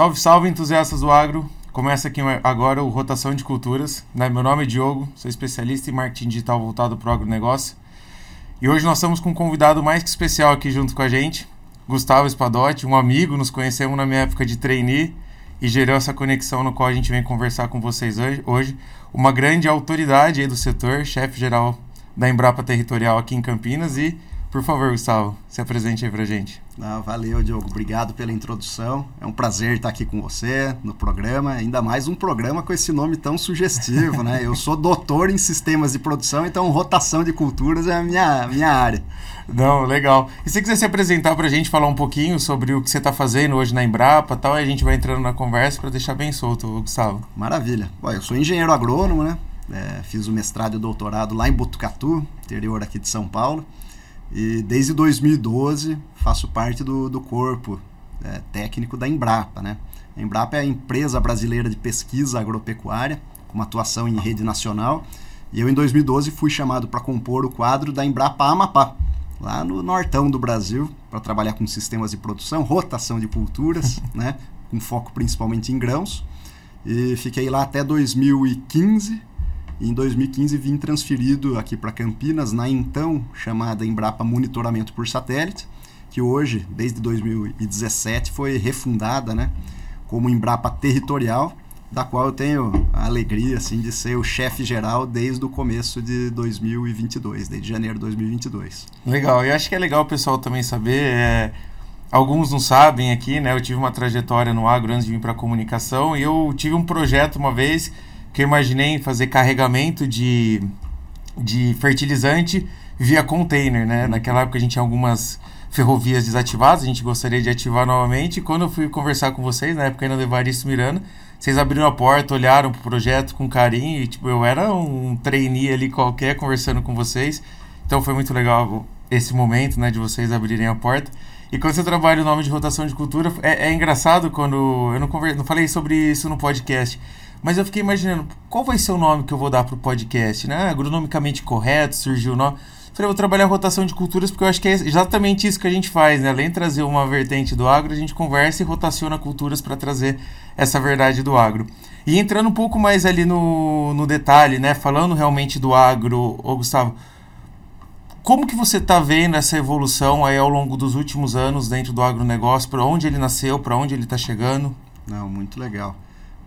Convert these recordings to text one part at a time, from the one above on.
Salve, salve, entusiastas do agro! Começa aqui agora o Rotação de Culturas. Né? Meu nome é Diogo, sou especialista em marketing digital voltado para o agronegócio. E hoje nós estamos com um convidado mais que especial aqui junto com a gente, Gustavo Espadotti, um amigo, nos conhecemos na minha época de trainee e gerou essa conexão no qual a gente vem conversar com vocês hoje. Uma grande autoridade do setor, chefe geral da Embrapa Territorial aqui em Campinas e por favor, Gustavo, se apresente aí pra gente. Não, valeu, Diogo. Obrigado pela introdução. É um prazer estar aqui com você no programa, ainda mais um programa com esse nome tão sugestivo, né? Eu sou doutor em sistemas de produção, então rotação de culturas é a minha, minha área. Não, legal. E se quiser se apresentar pra gente, falar um pouquinho sobre o que você está fazendo hoje na Embrapa tal, aí a gente vai entrando na conversa para deixar bem solto, Gustavo. Maravilha. Bom, eu sou engenheiro agrônomo, né? É, fiz o mestrado e o doutorado lá em Botucatu, interior aqui de São Paulo. E desde 2012 faço parte do, do corpo é, técnico da Embrapa. Né? A Embrapa é a empresa brasileira de pesquisa agropecuária, com uma atuação em rede nacional. E eu, em 2012, fui chamado para compor o quadro da Embrapa Amapá, lá no nortão do Brasil, para trabalhar com sistemas de produção, rotação de culturas, né? com foco principalmente em grãos. E fiquei lá até 2015 e em 2015 vim transferido aqui para Campinas, na então chamada Embrapa Monitoramento por Satélite, que hoje, desde 2017, foi refundada né, como Embrapa Territorial, da qual eu tenho a alegria assim, de ser o chefe geral desde o começo de 2022, desde janeiro de 2022. Legal, e acho que é legal o pessoal também saber. É... Alguns não sabem aqui, né? Eu tive uma trajetória no agro antes de vir para comunicação e eu tive um projeto uma vez que eu imaginei fazer carregamento de, de fertilizante via container, né? Naquela época a gente tinha algumas ferrovias desativadas, a gente gostaria de ativar novamente. Quando eu fui conversar com vocês, na época ainda do Evaristo Miranda, vocês abriram a porta, olharam pro projeto com carinho e, tipo, eu era um trainee ali qualquer conversando com vocês. Então foi muito legal esse momento, né, de vocês abrirem a porta. E quando você trabalha o nome de rotação de cultura, é, é engraçado quando. Eu não, conver, não falei sobre isso no podcast, mas eu fiquei imaginando, qual vai ser o nome que eu vou dar pro podcast, né? Agronomicamente correto, surgiu o nome. Falei, vou trabalhar rotação de culturas porque eu acho que é exatamente isso que a gente faz, né? Além de trazer uma vertente do agro, a gente conversa e rotaciona culturas para trazer essa verdade do agro. E entrando um pouco mais ali no, no detalhe, né? Falando realmente do agro, ô Gustavo, como que você está vendo essa evolução aí ao longo dos últimos anos dentro do agronegócio? Para onde ele nasceu, para onde ele está chegando? Não, muito legal.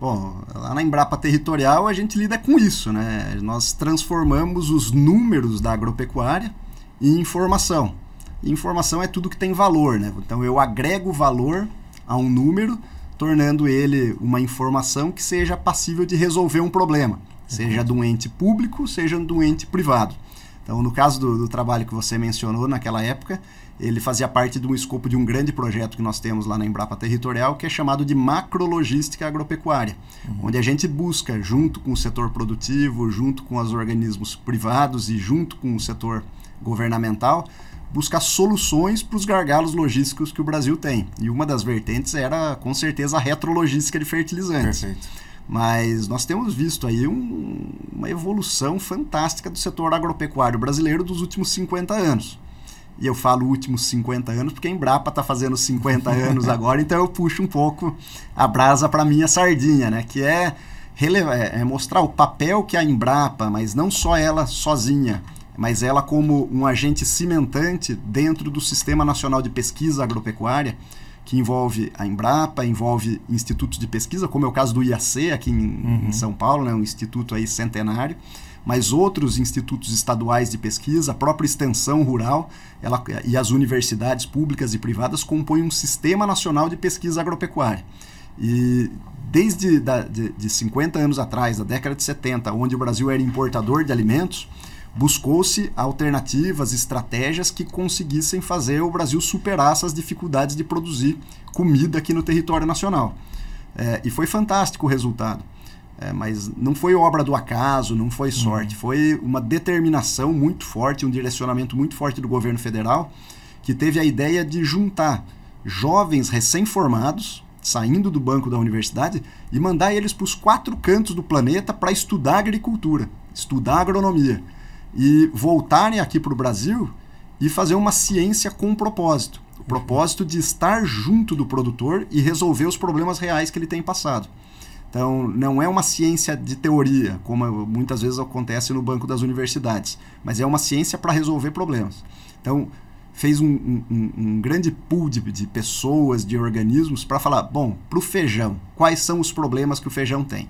Bom, lá na Embrapa Territorial a gente lida com isso, né? Nós transformamos os números da agropecuária em informação. E informação é tudo que tem valor, né? Então eu agrego valor a um número, tornando ele uma informação que seja passível de resolver um problema, seja uhum. de um ente público, seja de um ente privado. Então, no caso do, do trabalho que você mencionou naquela época, ele fazia parte de um escopo de um grande projeto que nós temos lá na Embrapa Territorial, que é chamado de macrologística agropecuária, uhum. onde a gente busca, junto com o setor produtivo, junto com os organismos privados e junto com o setor governamental, buscar soluções para os gargalos logísticos que o Brasil tem. E uma das vertentes era, com certeza, a retrologística de fertilizantes. Perfeito. Mas nós temos visto aí um, uma evolução fantástica do setor agropecuário brasileiro dos últimos 50 anos. E eu falo últimos 50 anos porque a Embrapa está fazendo 50 anos agora, então eu puxo um pouco a brasa para minha sardinha, né? Que é, é, é mostrar o papel que a Embrapa, mas não só ela sozinha, mas ela como um agente cimentante dentro do Sistema Nacional de Pesquisa Agropecuária, que envolve a Embrapa, envolve institutos de pesquisa, como é o caso do IAC aqui em, uhum. em São Paulo, né, um instituto aí centenário, mas outros institutos estaduais de pesquisa, a própria extensão rural ela, e as universidades públicas e privadas compõem um sistema nacional de pesquisa agropecuária. E desde da, de, de 50 anos atrás, da década de 70, onde o Brasil era importador de alimentos, buscou-se alternativas, estratégias que conseguissem fazer o Brasil superar essas dificuldades de produzir comida aqui no território nacional. É, e foi fantástico o resultado. É, mas não foi obra do acaso, não foi sorte, uhum. foi uma determinação muito forte, um direcionamento muito forte do governo federal, que teve a ideia de juntar jovens recém-formados, saindo do banco da universidade, e mandar eles para os quatro cantos do planeta para estudar agricultura, estudar agronomia, e voltarem aqui para o Brasil e fazer uma ciência com propósito. O propósito de estar junto do produtor e resolver os problemas reais que ele tem passado. Então, não é uma ciência de teoria, como muitas vezes acontece no banco das universidades, mas é uma ciência para resolver problemas. Então, fez um, um, um grande pool de, de, pessoas, de organismos, para falar: bom, para o feijão, quais são os problemas que o feijão tem?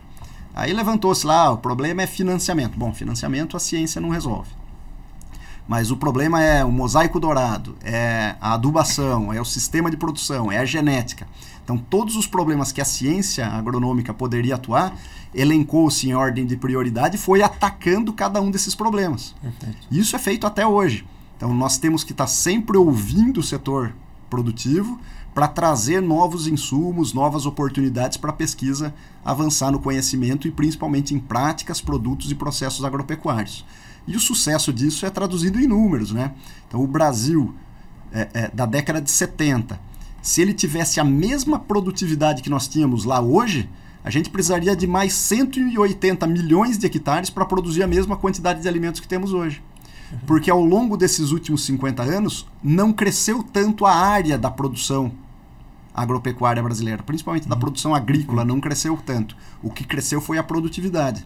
Aí levantou-se lá: o problema é financiamento. Bom, financiamento a ciência não resolve. Mas o problema é o mosaico dourado, é a adubação, é o sistema de produção, é a genética. Então, todos os problemas que a ciência agronômica poderia atuar, elencou-se em ordem de prioridade e foi atacando cada um desses problemas. Perfeito. Isso é feito até hoje. Então, nós temos que estar sempre ouvindo o setor produtivo para trazer novos insumos, novas oportunidades para a pesquisa avançar no conhecimento e principalmente em práticas, produtos e processos agropecuários. E o sucesso disso é traduzido em números. Né? Então, o Brasil, é, é, da década de 70, se ele tivesse a mesma produtividade que nós tínhamos lá hoje, a gente precisaria de mais 180 milhões de hectares para produzir a mesma quantidade de alimentos que temos hoje. Porque ao longo desses últimos 50 anos, não cresceu tanto a área da produção agropecuária brasileira, principalmente da uhum. produção agrícola, não cresceu tanto. O que cresceu foi a produtividade.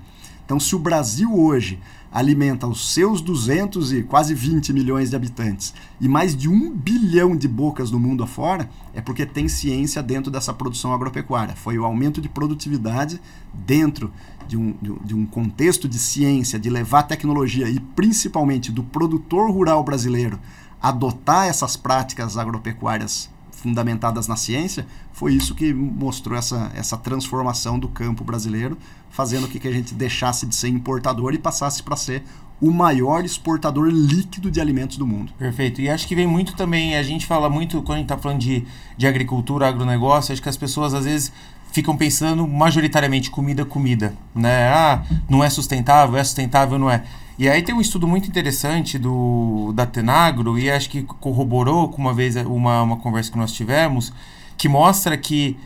Então, se o Brasil hoje alimenta os seus 200 e quase 20 milhões de habitantes e mais de um bilhão de bocas no mundo afora, é porque tem ciência dentro dessa produção agropecuária. Foi o aumento de produtividade dentro de um, de um contexto de ciência, de levar tecnologia e principalmente do produtor rural brasileiro adotar essas práticas agropecuárias fundamentadas na ciência, foi isso que mostrou essa, essa transformação do campo brasileiro, fazendo com que a gente deixasse de ser importador e passasse para ser o maior exportador líquido de alimentos do mundo. Perfeito. E acho que vem muito também, a gente fala muito, quando a gente está falando de, de agricultura, agronegócio, acho que as pessoas às vezes ficam pensando majoritariamente comida, comida, né? Ah, não é sustentável, é sustentável, não é. E aí tem um estudo muito interessante do da Tenagro, e acho que corroborou com uma vez uma, uma conversa que nós tivemos, que mostra que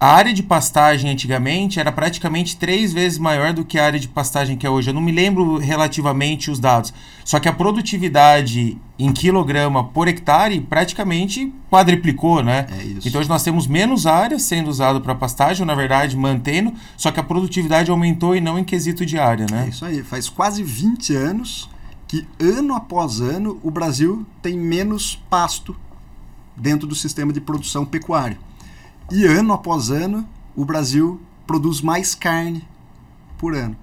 a área de pastagem antigamente era praticamente três vezes maior do que a área de pastagem que é hoje. Eu não me lembro relativamente os dados. Só que a produtividade em quilograma por hectare praticamente quadriplicou, né? É isso. Então hoje nós temos menos área sendo usada para pastagem, na verdade, mantendo, só que a produtividade aumentou e não em quesito de área, né? É isso aí. Faz quase 20 anos que ano após ano o Brasil tem menos pasto dentro do sistema de produção pecuária. E ano após ano, o Brasil produz mais carne por ano.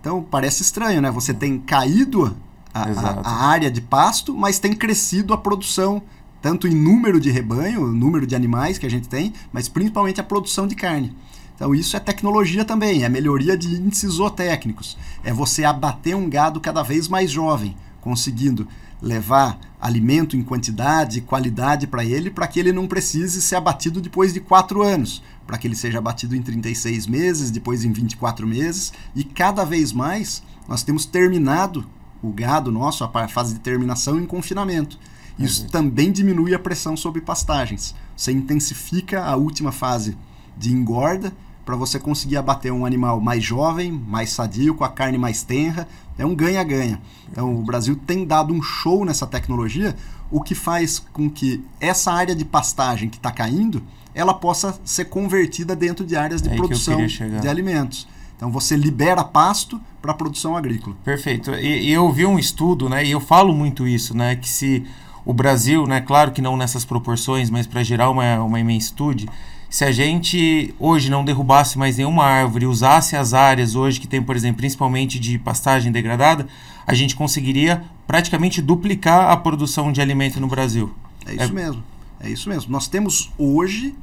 Então parece estranho, né? Você tem caído a, a, a, área de pasto, mas tem crescido a produção, tanto em número de rebanho, número de animais que a gente tem, mas principalmente a produção de carne. Então isso é tecnologia também, é melhoria de índices zootécnicos. É você abater um gado cada vez mais jovem, conseguindo levar alimento em quantidade e qualidade para ele, para que ele não precise ser abatido depois de quatro anos, para que ele seja abatido em 36 meses, depois em 24 meses, e cada vez mais nós temos terminado o gado nosso, a fase de terminação, em confinamento. Isso uhum. também diminui a pressão sobre pastagens. Você intensifica a última fase de engorda para você conseguir abater um animal mais jovem, mais sadio, com a carne mais tenra. É um ganha-ganha. Então, o Brasil tem dado um show nessa tecnologia, o que faz com que essa área de pastagem que está caindo, ela possa ser convertida dentro de áreas de é produção de alimentos. Então você libera pasto para a produção agrícola. Perfeito. E, eu vi um estudo, né? E eu falo muito isso, né? Que se o Brasil, né? Claro que não nessas proporções, mas para gerar uma, uma imensidade, se a gente hoje não derrubasse mais nenhuma árvore, usasse as áreas hoje que tem, por exemplo, principalmente de pastagem degradada, a gente conseguiria praticamente duplicar a produção de alimento no Brasil. É isso é... mesmo. É isso mesmo. Nós temos hoje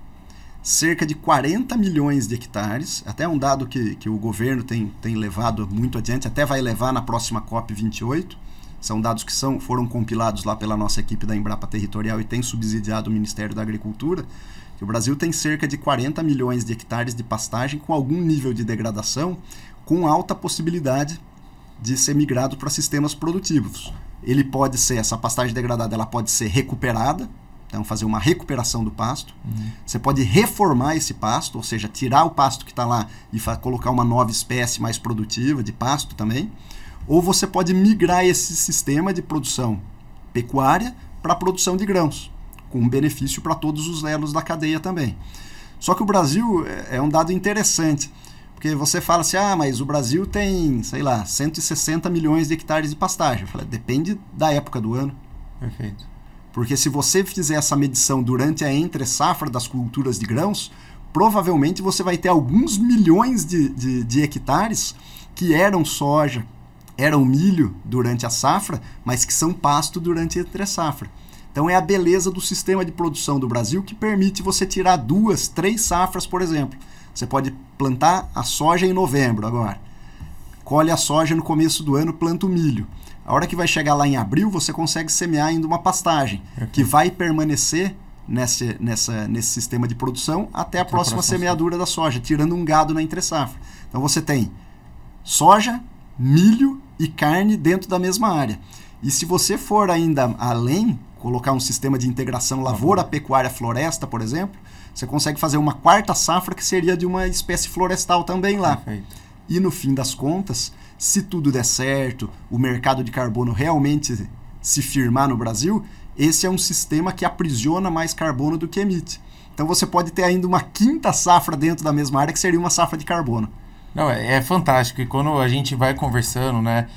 cerca de 40 milhões de hectares, até um dado que, que o governo tem, tem levado muito adiante, até vai levar na próxima COP 28. São dados que são, foram compilados lá pela nossa equipe da Embrapa Territorial e tem subsidiado o Ministério da Agricultura que o Brasil tem cerca de 40 milhões de hectares de pastagem com algum nível de degradação, com alta possibilidade de ser migrado para sistemas produtivos. Ele pode ser, essa pastagem degradada, ela pode ser recuperada, então fazer uma recuperação do pasto. Uhum. Você pode reformar esse pasto, ou seja, tirar o pasto que está lá e colocar uma nova espécie mais produtiva de pasto também. Ou você pode migrar esse sistema de produção pecuária para a produção de grãos com benefício para todos os elos da cadeia também. Só que o Brasil é, é um dado interessante, porque você fala assim, ah, mas o Brasil tem, sei lá, 160 milhões de hectares de pastagem. Eu falo, depende da época do ano. Perfeito. Porque se você fizer essa medição durante a entre-safra das culturas de grãos, provavelmente você vai ter alguns milhões de, de, de hectares que eram soja, eram milho durante a safra, mas que são pasto durante a entre-safra. Então é a beleza do sistema de produção do Brasil que permite você tirar duas, três safras, por exemplo. Você pode plantar a soja em novembro agora. Colhe a soja no começo do ano, planta o milho. A hora que vai chegar lá em abril, você consegue semear ainda uma pastagem, que vai permanecer nesse, nessa, nesse sistema de produção até a próxima, próxima semeadura da soja, tirando um gado na entre-safra. Então você tem soja, milho e carne dentro da mesma área. E se você for ainda além, colocar um sistema de integração lavoura, pecuária, floresta, por exemplo, você consegue fazer uma quarta safra que seria de uma espécie florestal também lá. Perfeito. E no fim das contas, se tudo der certo, o mercado de carbono realmente se firmar no Brasil, esse é um sistema que aprisiona mais carbono do que emite. Então você pode ter ainda uma quinta safra dentro da mesma área que seria uma safra de carbono. Não, é, é fantástico. E quando a gente vai conversando, né?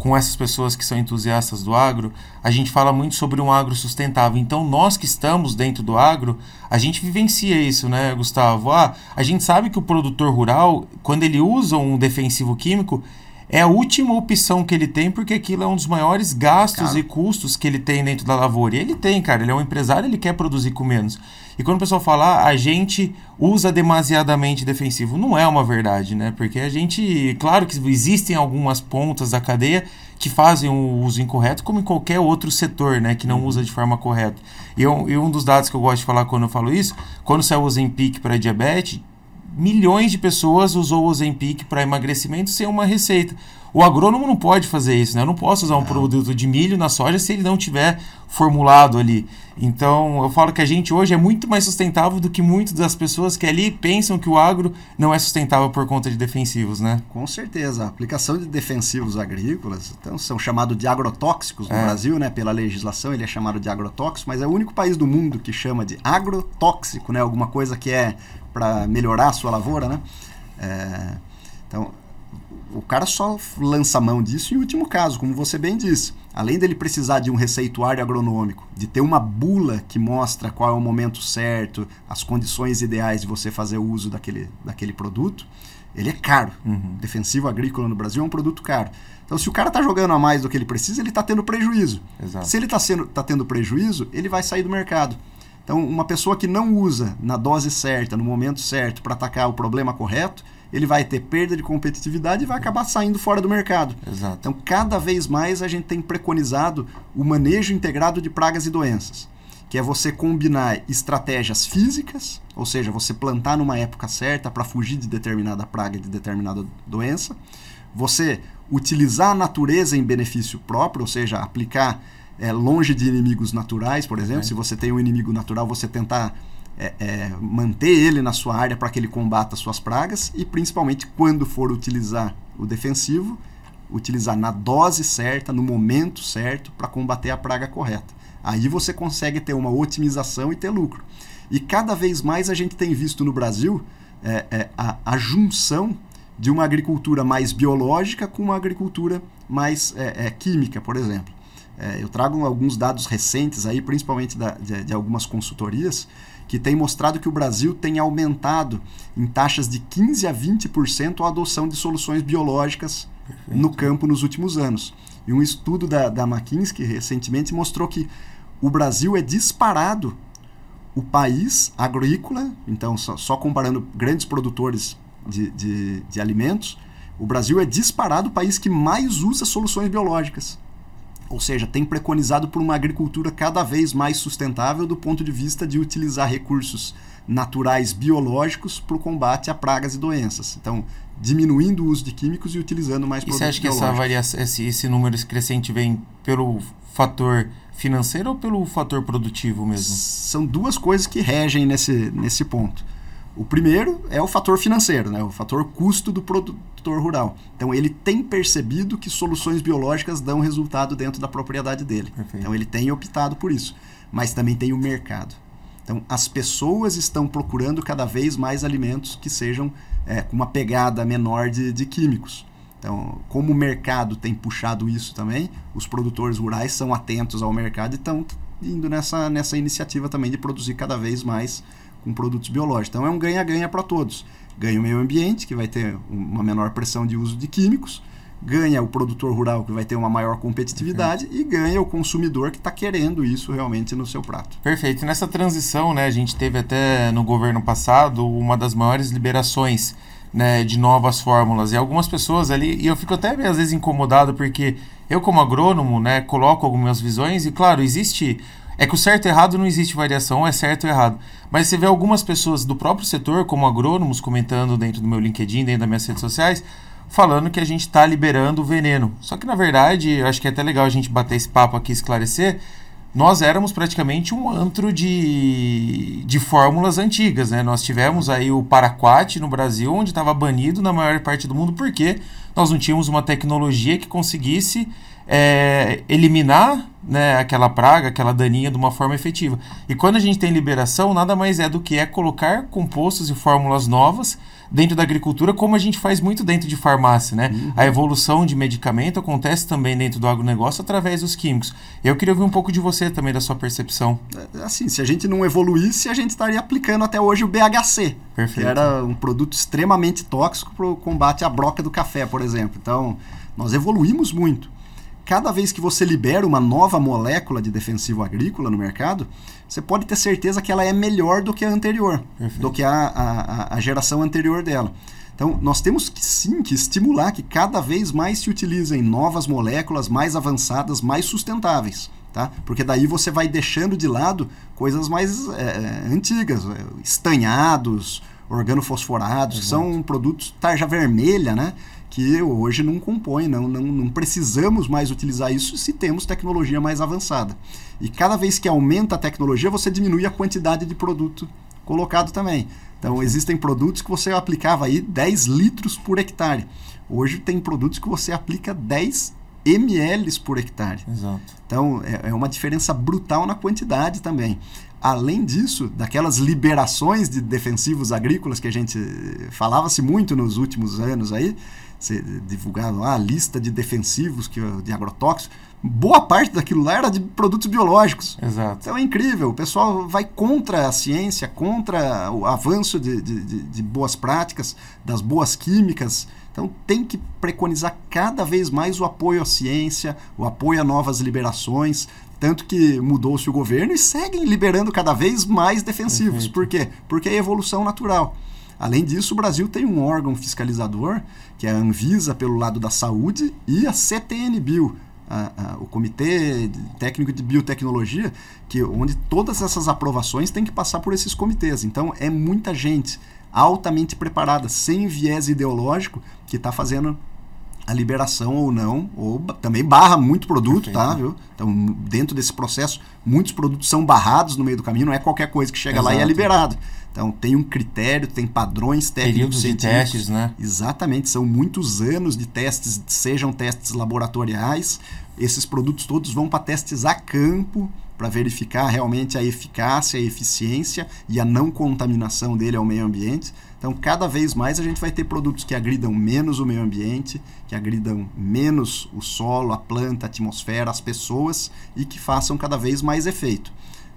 Com essas pessoas que são entusiastas do agro, a gente fala muito sobre um agro sustentável. Então, nós que estamos dentro do agro, a gente vivencia isso, né, Gustavo? Ah, a gente sabe que o produtor rural, quando ele usa um defensivo químico, é a última opção que ele tem, porque aquilo é um dos maiores gastos e custos que ele tem dentro da lavoura. E ele tem, cara, ele é um empresário, ele quer produzir com menos. E quando o pessoal fala, ah, a gente usa demasiadamente defensivo, não é uma verdade, né? Porque a gente, claro que existem algumas pontas da cadeia que fazem o uso incorreto, como em qualquer outro setor, né, que não uhum. usa de forma correta. E, eu, e um dos dados que eu gosto de falar quando eu falo isso, quando saiu o Ozempic para diabetes, milhões de pessoas usou o Ozempic para emagrecimento sem uma receita. O agrônomo não pode fazer isso, né? Eu não posso usar um produto de milho na soja se ele não tiver formulado ali. Então, eu falo que a gente hoje é muito mais sustentável do que muitas das pessoas que ali pensam que o agro não é sustentável por conta de defensivos, né? Com certeza. A aplicação de defensivos agrícolas então, são chamados de agrotóxicos no é. Brasil, né? Pela legislação, ele é chamado de agrotóxico, mas é o único país do mundo que chama de agrotóxico, né? Alguma coisa que é para melhorar a sua lavoura, né? É, então, o cara só lança mão disso em último caso, como você bem disse. Além dele precisar de um receituário agronômico, de ter uma bula que mostra qual é o momento certo, as condições ideais de você fazer o uso daquele, daquele produto, ele é caro. Uhum. Defensivo agrícola no Brasil é um produto caro. Então, se o cara está jogando a mais do que ele precisa, ele está tendo prejuízo. Exato. Se ele está tá tendo prejuízo, ele vai sair do mercado. Então, uma pessoa que não usa na dose certa, no momento certo, para atacar o problema correto, ele vai ter perda de competitividade e vai acabar saindo fora do mercado. Exato. Então, cada vez mais a gente tem preconizado o manejo integrado de pragas e doenças, que é você combinar estratégias físicas, ou seja, você plantar numa época certa para fugir de determinada praga e de determinada doença, você utilizar a natureza em benefício próprio, ou seja, aplicar é, longe de inimigos naturais, por exemplo, se você tem um inimigo natural, você tentar é, é, manter ele na sua área para que ele combata suas pragas e principalmente quando for utilizar o defensivo, utilizar na dose certa, no momento certo para combater a praga correta. Aí você consegue ter uma otimização e ter lucro. E cada vez mais a gente tem visto no Brasil é, é a, a, junção de uma agricultura mais biológica com uma agricultura mais é, é, química, por exemplo. Eu trago alguns dados recentes aí, principalmente da, de, de algumas consultorias, que tem mostrado que o Brasil tem aumentado em taxas de 15 a 20% a adoção de soluções biológicas Perfeito. no campo nos últimos anos. E um estudo da, da McKinsey recentemente mostrou que o Brasil é disparado o país agrícola, então só, só comparando grandes produtores de, de, de alimentos, o Brasil é disparado o país que mais usa soluções biológicas ou seja, tem preconizado por uma agricultura cada vez mais sustentável do ponto de vista de utilizar recursos naturais biológicos para o combate a pragas e doenças. Então, diminuindo o uso de químicos e utilizando mais e produtos você acha que essa variação, esse, esse número crescente vem pelo fator financeiro ou pelo fator produtivo mesmo? São duas coisas que regem nesse, nesse ponto. O primeiro é o fator financeiro, né? o fator custo do produtor rural. Então ele tem percebido que soluções biológicas dão resultado dentro da propriedade dele. Perfeito. Então ele tem optado por isso. Mas também tem o mercado. Então as pessoas estão procurando cada vez mais alimentos que sejam é, com uma pegada menor de, de químicos. Então, como o mercado tem puxado isso também, os produtores rurais são atentos ao mercado e estão indo nessa, nessa iniciativa também de produzir cada vez mais com produtos biológicos. Então, é um ganha-ganha para todos. Ganha o meio ambiente, que vai ter uma menor pressão de uso de químicos, ganha o produtor rural, que vai ter uma maior competitividade, uhum. e ganha o consumidor que está querendo isso realmente no seu prato. Perfeito. Nessa transição, né, a gente teve até no governo passado uma das maiores liberações né, de novas fórmulas. E algumas pessoas ali, e eu fico até às vezes incomodado, porque eu, como agrônomo, né, coloco algumas visões, e claro, existe. É que o certo e errado não existe variação, é certo ou errado. Mas você vê algumas pessoas do próprio setor, como agrônomos, comentando dentro do meu LinkedIn, dentro das minhas redes sociais, falando que a gente está liberando o veneno. Só que, na verdade, eu acho que é até legal a gente bater esse papo aqui esclarecer nós éramos praticamente um antro de, de fórmulas antigas, né? Nós tivemos aí o Paraquat no Brasil, onde estava banido na maior parte do mundo, porque nós não tínhamos uma tecnologia que conseguisse é, eliminar né, aquela praga, aquela daninha de uma forma efetiva. E quando a gente tem liberação, nada mais é do que é colocar compostos e fórmulas novas dentro da agricultura, como a gente faz muito dentro de farmácia, né? Uhum. A evolução de medicamento acontece também dentro do agronegócio através dos químicos. Eu queria ouvir um pouco de você também, da sua percepção. É, assim, se a gente não evoluísse, a gente estaria aplicando até hoje o BHC, Perfeito. que era um produto extremamente tóxico para o combate à broca do café, por exemplo. Então, nós evoluímos muito cada vez que você libera uma nova molécula de defensivo agrícola no mercado, você pode ter certeza que ela é melhor do que a anterior, Perfeito. do que a, a, a geração anterior dela. Então, nós temos que sim que estimular que cada vez mais se utilizem novas moléculas mais avançadas, mais sustentáveis. Tá? Porque daí você vai deixando de lado coisas mais é, antigas, é, estanhados, organofosforados, que são produtos tarja vermelha, né? Que hoje não compõe, não, não, não precisamos mais utilizar isso se temos tecnologia mais avançada. E cada vez que aumenta a tecnologia, você diminui a quantidade de produto colocado também. Então, existem produtos que você aplicava aí 10 litros por hectare. Hoje tem produtos que você aplica 10 ml por hectare. Exato. Então, é, é uma diferença brutal na quantidade também. Além disso, daquelas liberações de defensivos agrícolas que a gente falava-se muito nos últimos anos aí, divulgado lá a lista de defensivos que, de agrotóxicos, boa parte daquilo lá era de produtos biológicos. Exato. Então é incrível, o pessoal vai contra a ciência, contra o avanço de, de, de boas práticas, das boas químicas. Então tem que preconizar cada vez mais o apoio à ciência, o apoio a novas liberações. Tanto que mudou-se o governo e seguem liberando cada vez mais defensivos. Perfeito. Por quê? Porque é evolução natural. Além disso, o Brasil tem um órgão fiscalizador, que é a Anvisa pelo lado da saúde, e a CTN-Bio, o Comitê Técnico de Biotecnologia, que, onde todas essas aprovações têm que passar por esses comitês. Então, é muita gente altamente preparada, sem viés ideológico, que está fazendo a liberação ou não, ou também barra muito produto, tá, viu? Então, dentro desse processo, muitos produtos são barrados no meio do caminho, não é qualquer coisa que chega Exato. lá e é liberado. Então, tem um critério, tem padrões técnicos Períodos de testes, né? Exatamente, são muitos anos de testes, sejam testes laboratoriais. Esses produtos todos vão para testes a campo, para verificar realmente a eficácia, a eficiência e a não contaminação dele ao meio ambiente. Então, cada vez mais a gente vai ter produtos que agridam menos o meio ambiente, que agridam menos o solo, a planta, a atmosfera, as pessoas e que façam cada vez mais efeito.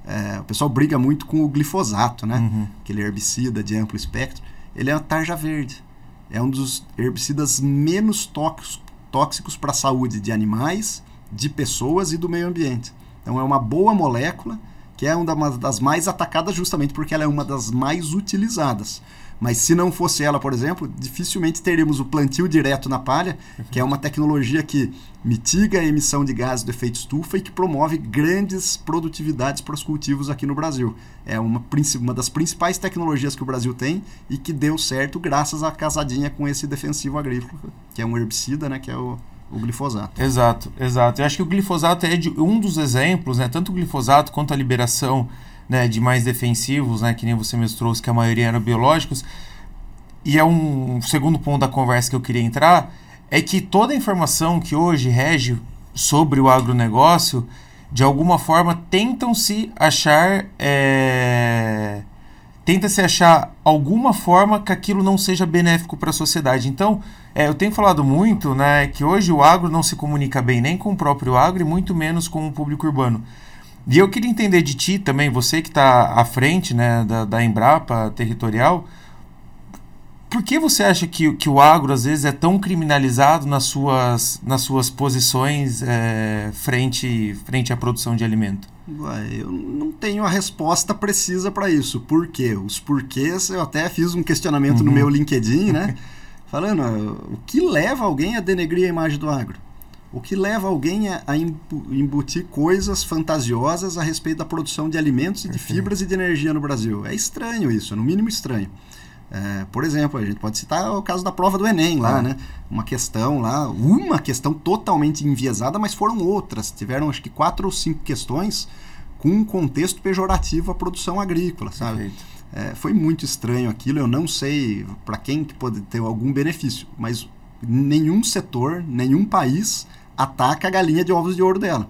É, o pessoal briga muito com o glifosato, né? Uhum. Aquele herbicida de amplo espectro. Ele é a tarja verde. É um dos herbicidas menos tóxicos para a saúde de animais, de pessoas e do meio ambiente. Então é uma boa molécula que é uma das mais atacadas justamente porque ela é uma das mais utilizadas. Mas se não fosse ela, por exemplo, dificilmente teríamos o plantio direto na palha, que é uma tecnologia que mitiga a emissão de gases do efeito estufa e que promove grandes produtividades para os cultivos aqui no Brasil. É uma, uma das principais tecnologias que o Brasil tem e que deu certo graças à casadinha com esse defensivo agrícola, que é um herbicida, né, que é o, o glifosato. Exato, exato. Eu acho que o glifosato é de, um dos exemplos, né, tanto o glifosato quanto a liberação né, de mais defensivos, né, que nem você mesmo trouxe, que a maioria eram biológicos. E é um, um segundo ponto da conversa que eu queria entrar, é que toda a informação que hoje rege sobre o agronegócio, de alguma forma tentam se achar é, tenta se achar alguma forma que aquilo não seja benéfico para a sociedade. Então, é, eu tenho falado muito né, que hoje o agro não se comunica bem nem com o próprio agro e muito menos com o público urbano. E eu queria entender de ti também, você que está à frente né, da, da Embrapa territorial, por que você acha que, que o agro às vezes é tão criminalizado nas suas, nas suas posições é, frente, frente à produção de alimento? Eu não tenho a resposta precisa para isso. Por quê? Os porquês, eu até fiz um questionamento uhum. no meu LinkedIn, né? Falando, o que leva alguém a denegrir a imagem do agro? O que leva alguém a, a embutir coisas fantasiosas a respeito da produção de alimentos e de fibras e de energia no Brasil? É estranho isso, no mínimo estranho. É, por exemplo, a gente pode citar o caso da prova do Enem lá, ah. né? Uma questão lá, uma questão totalmente enviesada, mas foram outras. Tiveram acho que quatro ou cinco questões com um contexto pejorativo à produção agrícola, sabe? É, foi muito estranho aquilo, eu não sei para quem que pode ter algum benefício, mas nenhum setor, nenhum país ataca a galinha de ovos de ouro dela.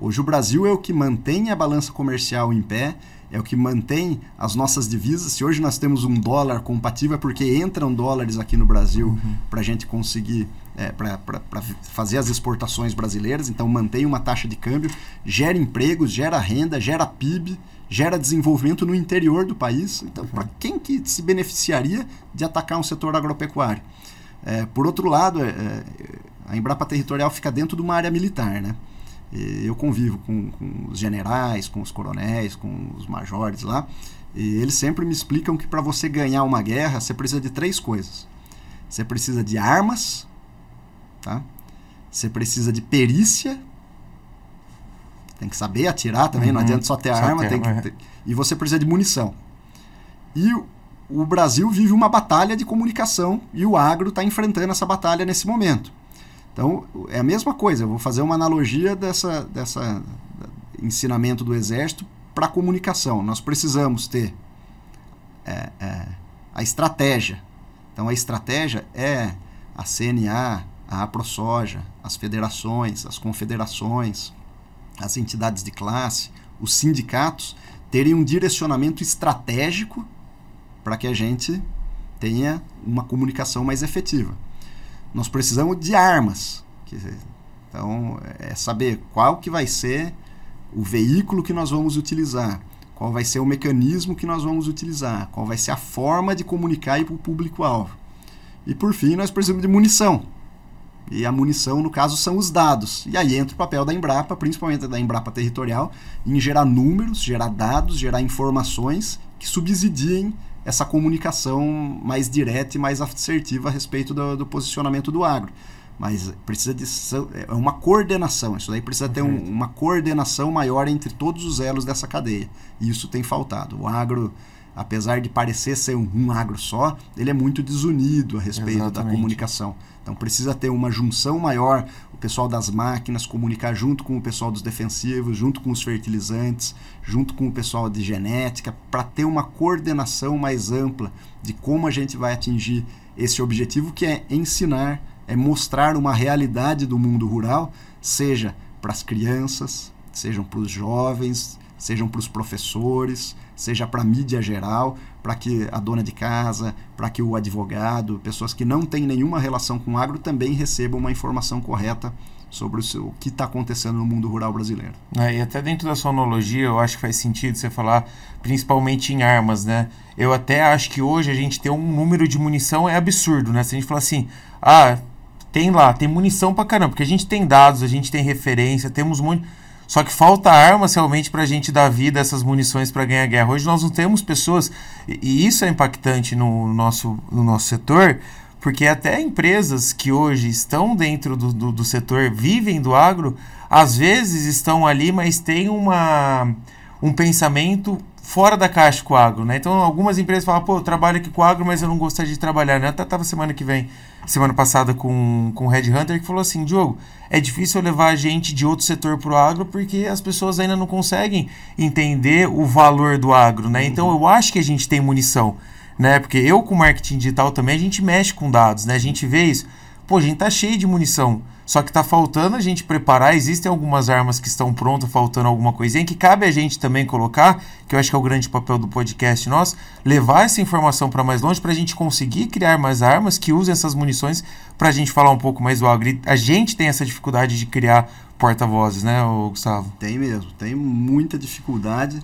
Hoje o Brasil é o que mantém a balança comercial em pé, é o que mantém as nossas divisas. Se hoje nós temos um dólar compatível, é porque entram dólares aqui no Brasil uhum. para a gente conseguir, é, para fazer as exportações brasileiras. Então, mantém uma taxa de câmbio, gera empregos, gera renda, gera PIB, gera desenvolvimento no interior do país. Então, uhum. para quem que se beneficiaria de atacar um setor agropecuário? É, por outro lado, é, é a Embrapa Territorial fica dentro de uma área militar, né? eu convivo com, com, os generais, com os coronéis, com os majores lá, e eles sempre me explicam que para você ganhar uma guerra, você precisa de três coisas. Você precisa de armas, tá? Você precisa de perícia, tem que saber atirar também, uhum, não adianta só ter só arma, ter, que ter, e você precisa de munição. E o Brasil vive uma batalha de comunicação e o agro está enfrentando essa batalha nesse momento. Então, é a mesma coisa, eu vou fazer uma analogia dessa, dessa ensinamento do Exército para a comunicação. Nós precisamos ter é, é, a estratégia. Então, a estratégia é a CNA, a AproSoja, as federações, as confederações, as entidades de classe, os sindicatos terem um direcionamento estratégico para que a gente tenha uma comunicação mais efetiva nós precisamos de armas. Então, é saber qual que vai ser o veículo que nós vamos utilizar, qual vai ser o mecanismo que nós vamos utilizar, qual vai ser a forma de comunicar para o público-alvo. E por fim, nós precisamos de munição. E a munição, no caso, são os dados. E aí entra o papel da Embrapa, principalmente da Embrapa Territorial, em gerar números, gerar dados, gerar informações que subsidiem essa comunicação mais direta e mais assertiva a respeito do, do posicionamento do agro. Mas precisa de é uma coordenação. Isso daí precisa ter um, uma coordenação maior entre todos os elos dessa cadeia. E isso tem faltado. O agro, apesar de parecer ser um, um agro só, ele é muito desunido a respeito Exatamente. da comunicação. Então precisa ter uma junção maior, o pessoal das máquinas comunicar junto com o pessoal dos defensivos, junto com os fertilizantes, junto com o pessoal de genética, para ter uma coordenação mais ampla de como a gente vai atingir esse objetivo que é ensinar, é mostrar uma realidade do mundo rural, seja para as crianças, sejam para os jovens, sejam para os professores, seja para a mídia geral, para que a dona de casa, para que o advogado, pessoas que não têm nenhuma relação com o agro também recebam uma informação correta sobre o, seu, o que está acontecendo no mundo rural brasileiro. É, e até dentro da sua analogia, eu acho que faz sentido você falar principalmente em armas, né? Eu até acho que hoje a gente ter um número de munição é absurdo, né? Se a gente falar assim, ah, tem lá, tem munição pra caramba, porque a gente tem dados, a gente tem referência, temos monte só que falta armas realmente para a gente dar vida a essas munições para ganhar guerra. Hoje nós não temos pessoas, e isso é impactante no nosso, no nosso setor, porque até empresas que hoje estão dentro do, do, do setor, vivem do agro, às vezes estão ali, mas têm uma, um pensamento fora da caixa com o agro, né? Então algumas empresas falam, pô, eu trabalho aqui com o agro, mas eu não gostaria de trabalhar, né? Até tava semana que vem, semana passada com, com o Red Hunter, que falou assim, Diogo, é difícil levar gente de outro setor pro agro porque as pessoas ainda não conseguem entender o valor do agro, né? Então eu acho que a gente tem munição, né? Porque eu com marketing digital também, a gente mexe com dados, né? A gente vê isso. Pô, a gente tá cheio de munição. Só que está faltando a gente preparar. Existem algumas armas que estão prontas, faltando alguma coisinha que cabe a gente também colocar, que eu acho que é o grande papel do podcast nosso, levar essa informação para mais longe para a gente conseguir criar mais armas que usem essas munições para a gente falar um pouco mais do agro. A gente tem essa dificuldade de criar porta-vozes, né, Gustavo? Tem mesmo, tem muita dificuldade.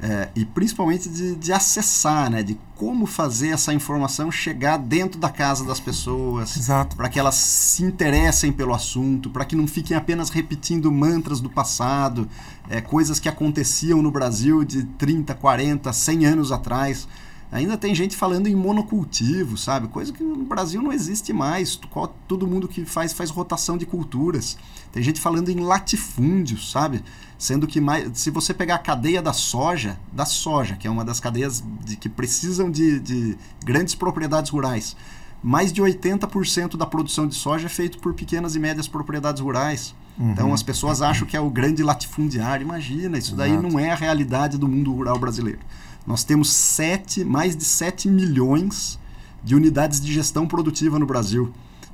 É, e principalmente de, de, acessar, né? De como fazer essa informação chegar dentro da casa das pessoas, para que elas se interessem pelo assunto, para que não fiquem apenas repetindo mantras do passado, é, coisas que aconteciam no Brasil de 30, 40, 100 anos atrás. Ainda tem gente falando em monocultivo, sabe? Coisa que no Brasil não existe mais. Todo mundo que faz faz rotação de culturas. Tem gente falando em latifúndios, sabe? Sendo que mais, se você pegar a cadeia da soja, da soja, que é uma das cadeias de, que precisam de, de grandes propriedades rurais, mais de 80% da produção de soja é feito por pequenas e médias propriedades rurais. Uhum. Então as pessoas acham que é o grande latifundiário. Imagina, isso daí Exato. não é a realidade do mundo rural brasileiro. Nós temos sete, mais de 7 milhões de unidades de gestão produtiva no Brasil.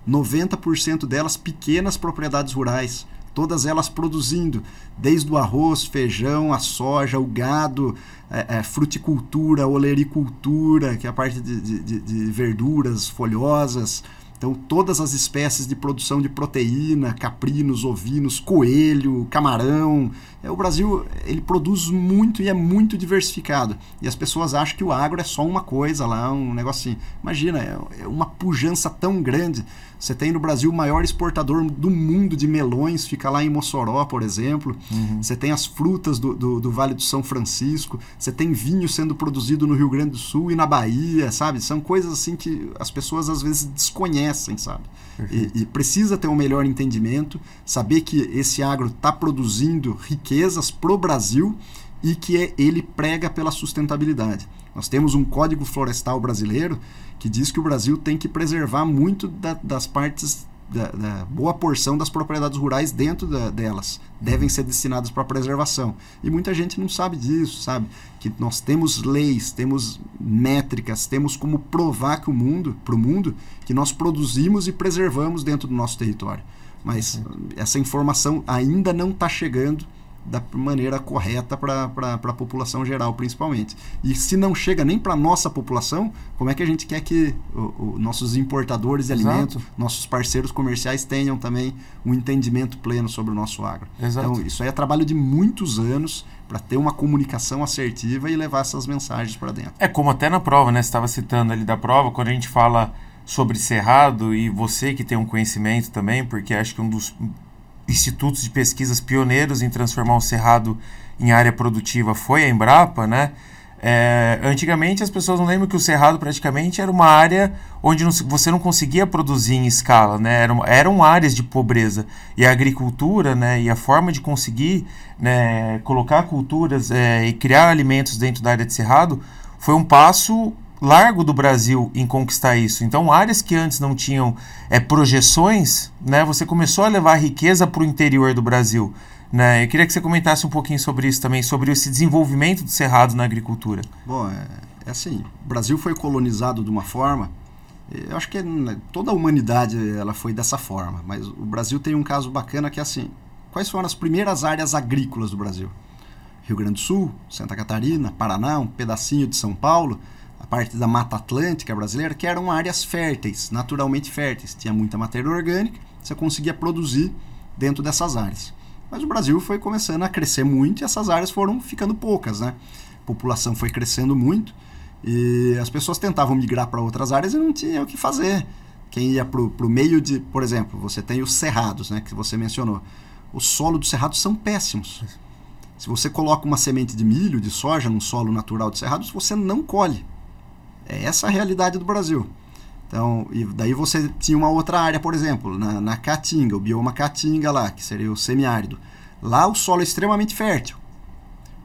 90% delas pequenas propriedades rurais todas elas produzindo, desde o arroz, feijão, a soja, o gado, é, é, fruticultura, olericultura, que é a parte de, de, de verduras folhosas, então, todas as espécies de produção de proteína, caprinos, ovinos, coelho, camarão. É, o Brasil ele produz muito e é muito diversificado. E as pessoas acham que o agro é só uma coisa lá, um negócio assim. Imagina, é, é uma pujança tão grande. Você tem no Brasil o maior exportador do mundo de melões, fica lá em Mossoró, por exemplo. Uhum. Você tem as frutas do, do, do, Vale do São Francisco. Você tem vinho sendo produzido no Rio Grande do Sul e na Bahia, sabe? São coisas assim que as pessoas às vezes desconhecem, sabe? E, e, precisa ter um melhor entendimento, saber que esse agro está produzindo riquezas pro Brasil e que é, ele prega pela sustentabilidade. Nós temos um Código Florestal brasileiro que diz que o Brasil tem que preservar muito da, das partes da, da, boa porção das propriedades rurais dentro da, delas devem ser destinadas para preservação. E muita gente não sabe disso, sabe? Que nós temos leis, temos métricas, temos como provar que o mundo, para o mundo, que nós produzimos e preservamos dentro do nosso território. Mas essa informação ainda não está chegando da maneira correta para a população geral, principalmente. E se não chega nem para a nossa população, como é que a gente quer que o, o, nossos importadores de Exato. alimentos, nossos parceiros comerciais tenham também um entendimento pleno sobre o nosso agro? Exato. Então, isso aí é trabalho de muitos anos para ter uma comunicação assertiva e levar essas mensagens para dentro. É como até na prova, né? Você estava citando ali da prova, quando a gente fala sobre cerrado e você que tem um conhecimento também, porque acho que um dos institutos de pesquisas pioneiros em transformar o cerrado em área produtiva foi a Embrapa, né? É, antigamente as pessoas não lembram que o cerrado praticamente era uma área onde não, você não conseguia produzir em escala, né? Eram, eram áreas de pobreza e a agricultura, né? E a forma de conseguir, né? Colocar culturas é, e criar alimentos dentro da área de cerrado foi um passo largo do Brasil em conquistar isso. Então, áreas que antes não tinham é, projeções, né, você começou a levar riqueza para o interior do Brasil. Né? Eu queria que você comentasse um pouquinho sobre isso também, sobre esse desenvolvimento do cerrado na agricultura. Bom, é, é assim, o Brasil foi colonizado de uma forma, eu acho que né, toda a humanidade ela foi dessa forma, mas o Brasil tem um caso bacana que é assim, quais foram as primeiras áreas agrícolas do Brasil? Rio Grande do Sul, Santa Catarina, Paraná, um pedacinho de São Paulo, a parte da Mata Atlântica brasileira, que eram áreas férteis, naturalmente férteis. Tinha muita matéria orgânica, você conseguia produzir dentro dessas áreas. Mas o Brasil foi começando a crescer muito e essas áreas foram ficando poucas, né? A população foi crescendo muito e as pessoas tentavam migrar para outras áreas e não tinha o que fazer. Quem ia para o meio de, por exemplo, você tem os cerrados, né, que você mencionou. O solo dos cerrados são péssimos. Se você coloca uma semente de milho, de soja, num solo natural de cerrados, você não colhe. É essa a realidade do Brasil. Então, e daí você tinha uma outra área, por exemplo, na, na Caatinga, o bioma Caatinga lá, que seria o semiárido. Lá o solo é extremamente fértil.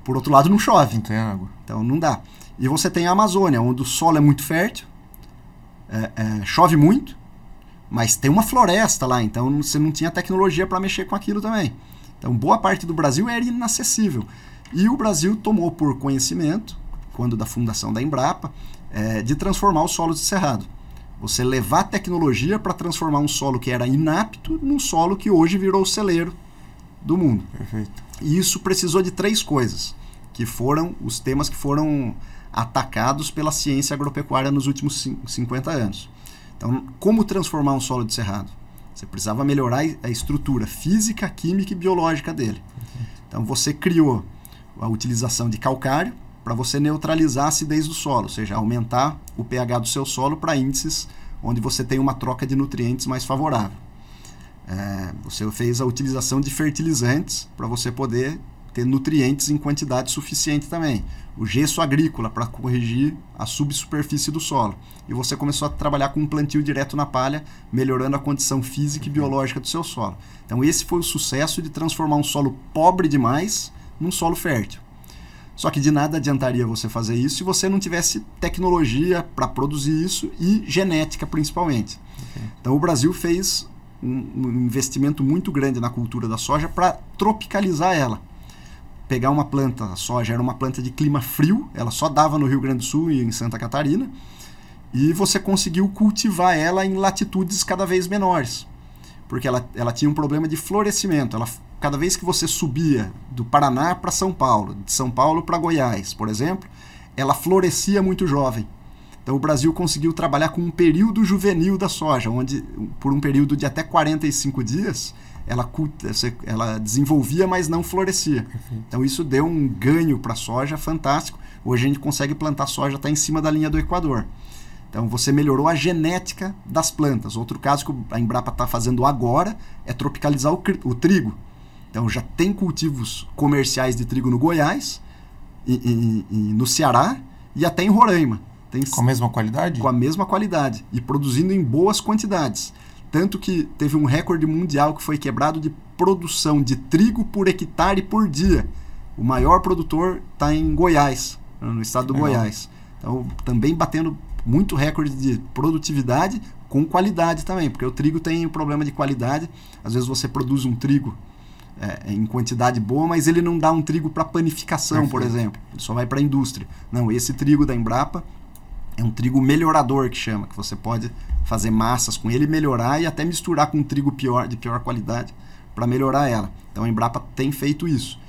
Por outro lado, não chove. Não tem água. Então não dá. E você tem a Amazônia, onde o solo é muito fértil, é, é, chove muito, mas tem uma floresta lá, então você não tinha tecnologia para mexer com aquilo também. Então boa parte do Brasil era inacessível. E o Brasil tomou por conhecimento, quando da fundação da Embrapa, é, de transformar o solo de cerrado. Você levar tecnologia para transformar um solo que era inapto num solo que hoje virou o celeiro do mundo. Perfeito. E isso precisou de três coisas, que foram os temas que foram atacados pela ciência agropecuária nos últimos 50 anos. Então, como transformar um solo de cerrado? Você precisava melhorar a estrutura física, química e biológica dele. Então, você criou a utilização de calcário, para você neutralizar a acidez do solo, ou seja, aumentar o pH do seu solo para índices onde você tem uma troca de nutrientes mais favorável. É, você fez a utilização de fertilizantes para você poder ter nutrientes em quantidade suficiente também. O gesso agrícola para corrigir a subsuperfície do solo. E você começou a trabalhar com um plantio direto na palha, melhorando a condição física e biológica do seu solo. Então esse foi o sucesso de transformar um solo pobre demais num solo fértil. Só que de nada adiantaria você fazer isso se você não tivesse tecnologia para produzir isso e genética principalmente. Okay. Então o Brasil fez um, um investimento muito grande na cultura da soja para tropicalizar ela. Pegar uma planta, a soja era uma planta de clima frio, ela só dava no Rio Grande do Sul e em Santa Catarina, e você conseguiu cultivar ela em latitudes cada vez menores, porque ela, ela tinha um problema de florescimento, ela cada vez que você subia do Paraná para São Paulo, de São Paulo para Goiás, por exemplo, ela florescia muito jovem. Então o Brasil conseguiu trabalhar com um período juvenil da soja, onde por um período de até 45 dias ela, ela desenvolvia, mas não florescia. Então isso deu um ganho para a soja fantástico. Hoje a gente consegue plantar soja até em cima da linha do Equador. Então você melhorou a genética das plantas. Outro caso que a Embrapa está fazendo agora é tropicalizar o, o trigo. Então já tem cultivos comerciais de trigo no Goiás, e, e, e no Ceará e até em Roraima. Tem, com a mesma qualidade? Com a mesma qualidade e produzindo em boas quantidades. Tanto que teve um recorde mundial que foi quebrado de produção de trigo por hectare por dia. O maior produtor está em Goiás, no estado do Goiás. Então, também batendo muito recorde de produtividade com qualidade também, porque o trigo tem um problema de qualidade. Às vezes você produz um trigo é, em quantidade boa, mas ele não dá um trigo para panificação, Perfeito. por exemplo. Ele só vai para a indústria. Não, esse trigo da Embrapa é um trigo melhorador que chama, que você pode fazer massas com ele, melhorar e até misturar com um trigo pior, de pior qualidade para melhorar ela. Então a Embrapa tem feito isso.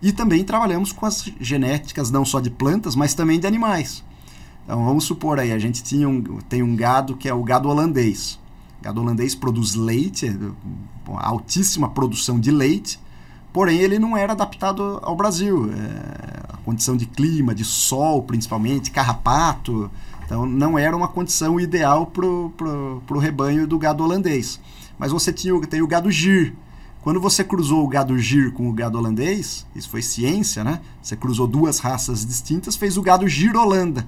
E também trabalhamos com as genéticas não só de plantas, mas também de animais. Então vamos supor aí, a gente tinha um, tem um gado que é o gado holandês. O gado holandês produz leite, altíssima produção de leite, porém ele não era adaptado ao Brasil. É, a condição de clima, de sol principalmente, carrapato, então não era uma condição ideal para o rebanho do gado holandês. Mas você tinha, tem o gado gir. Quando você cruzou o gado gir com o gado holandês, isso foi ciência, né? Você cruzou duas raças distintas, fez o gado gir holanda.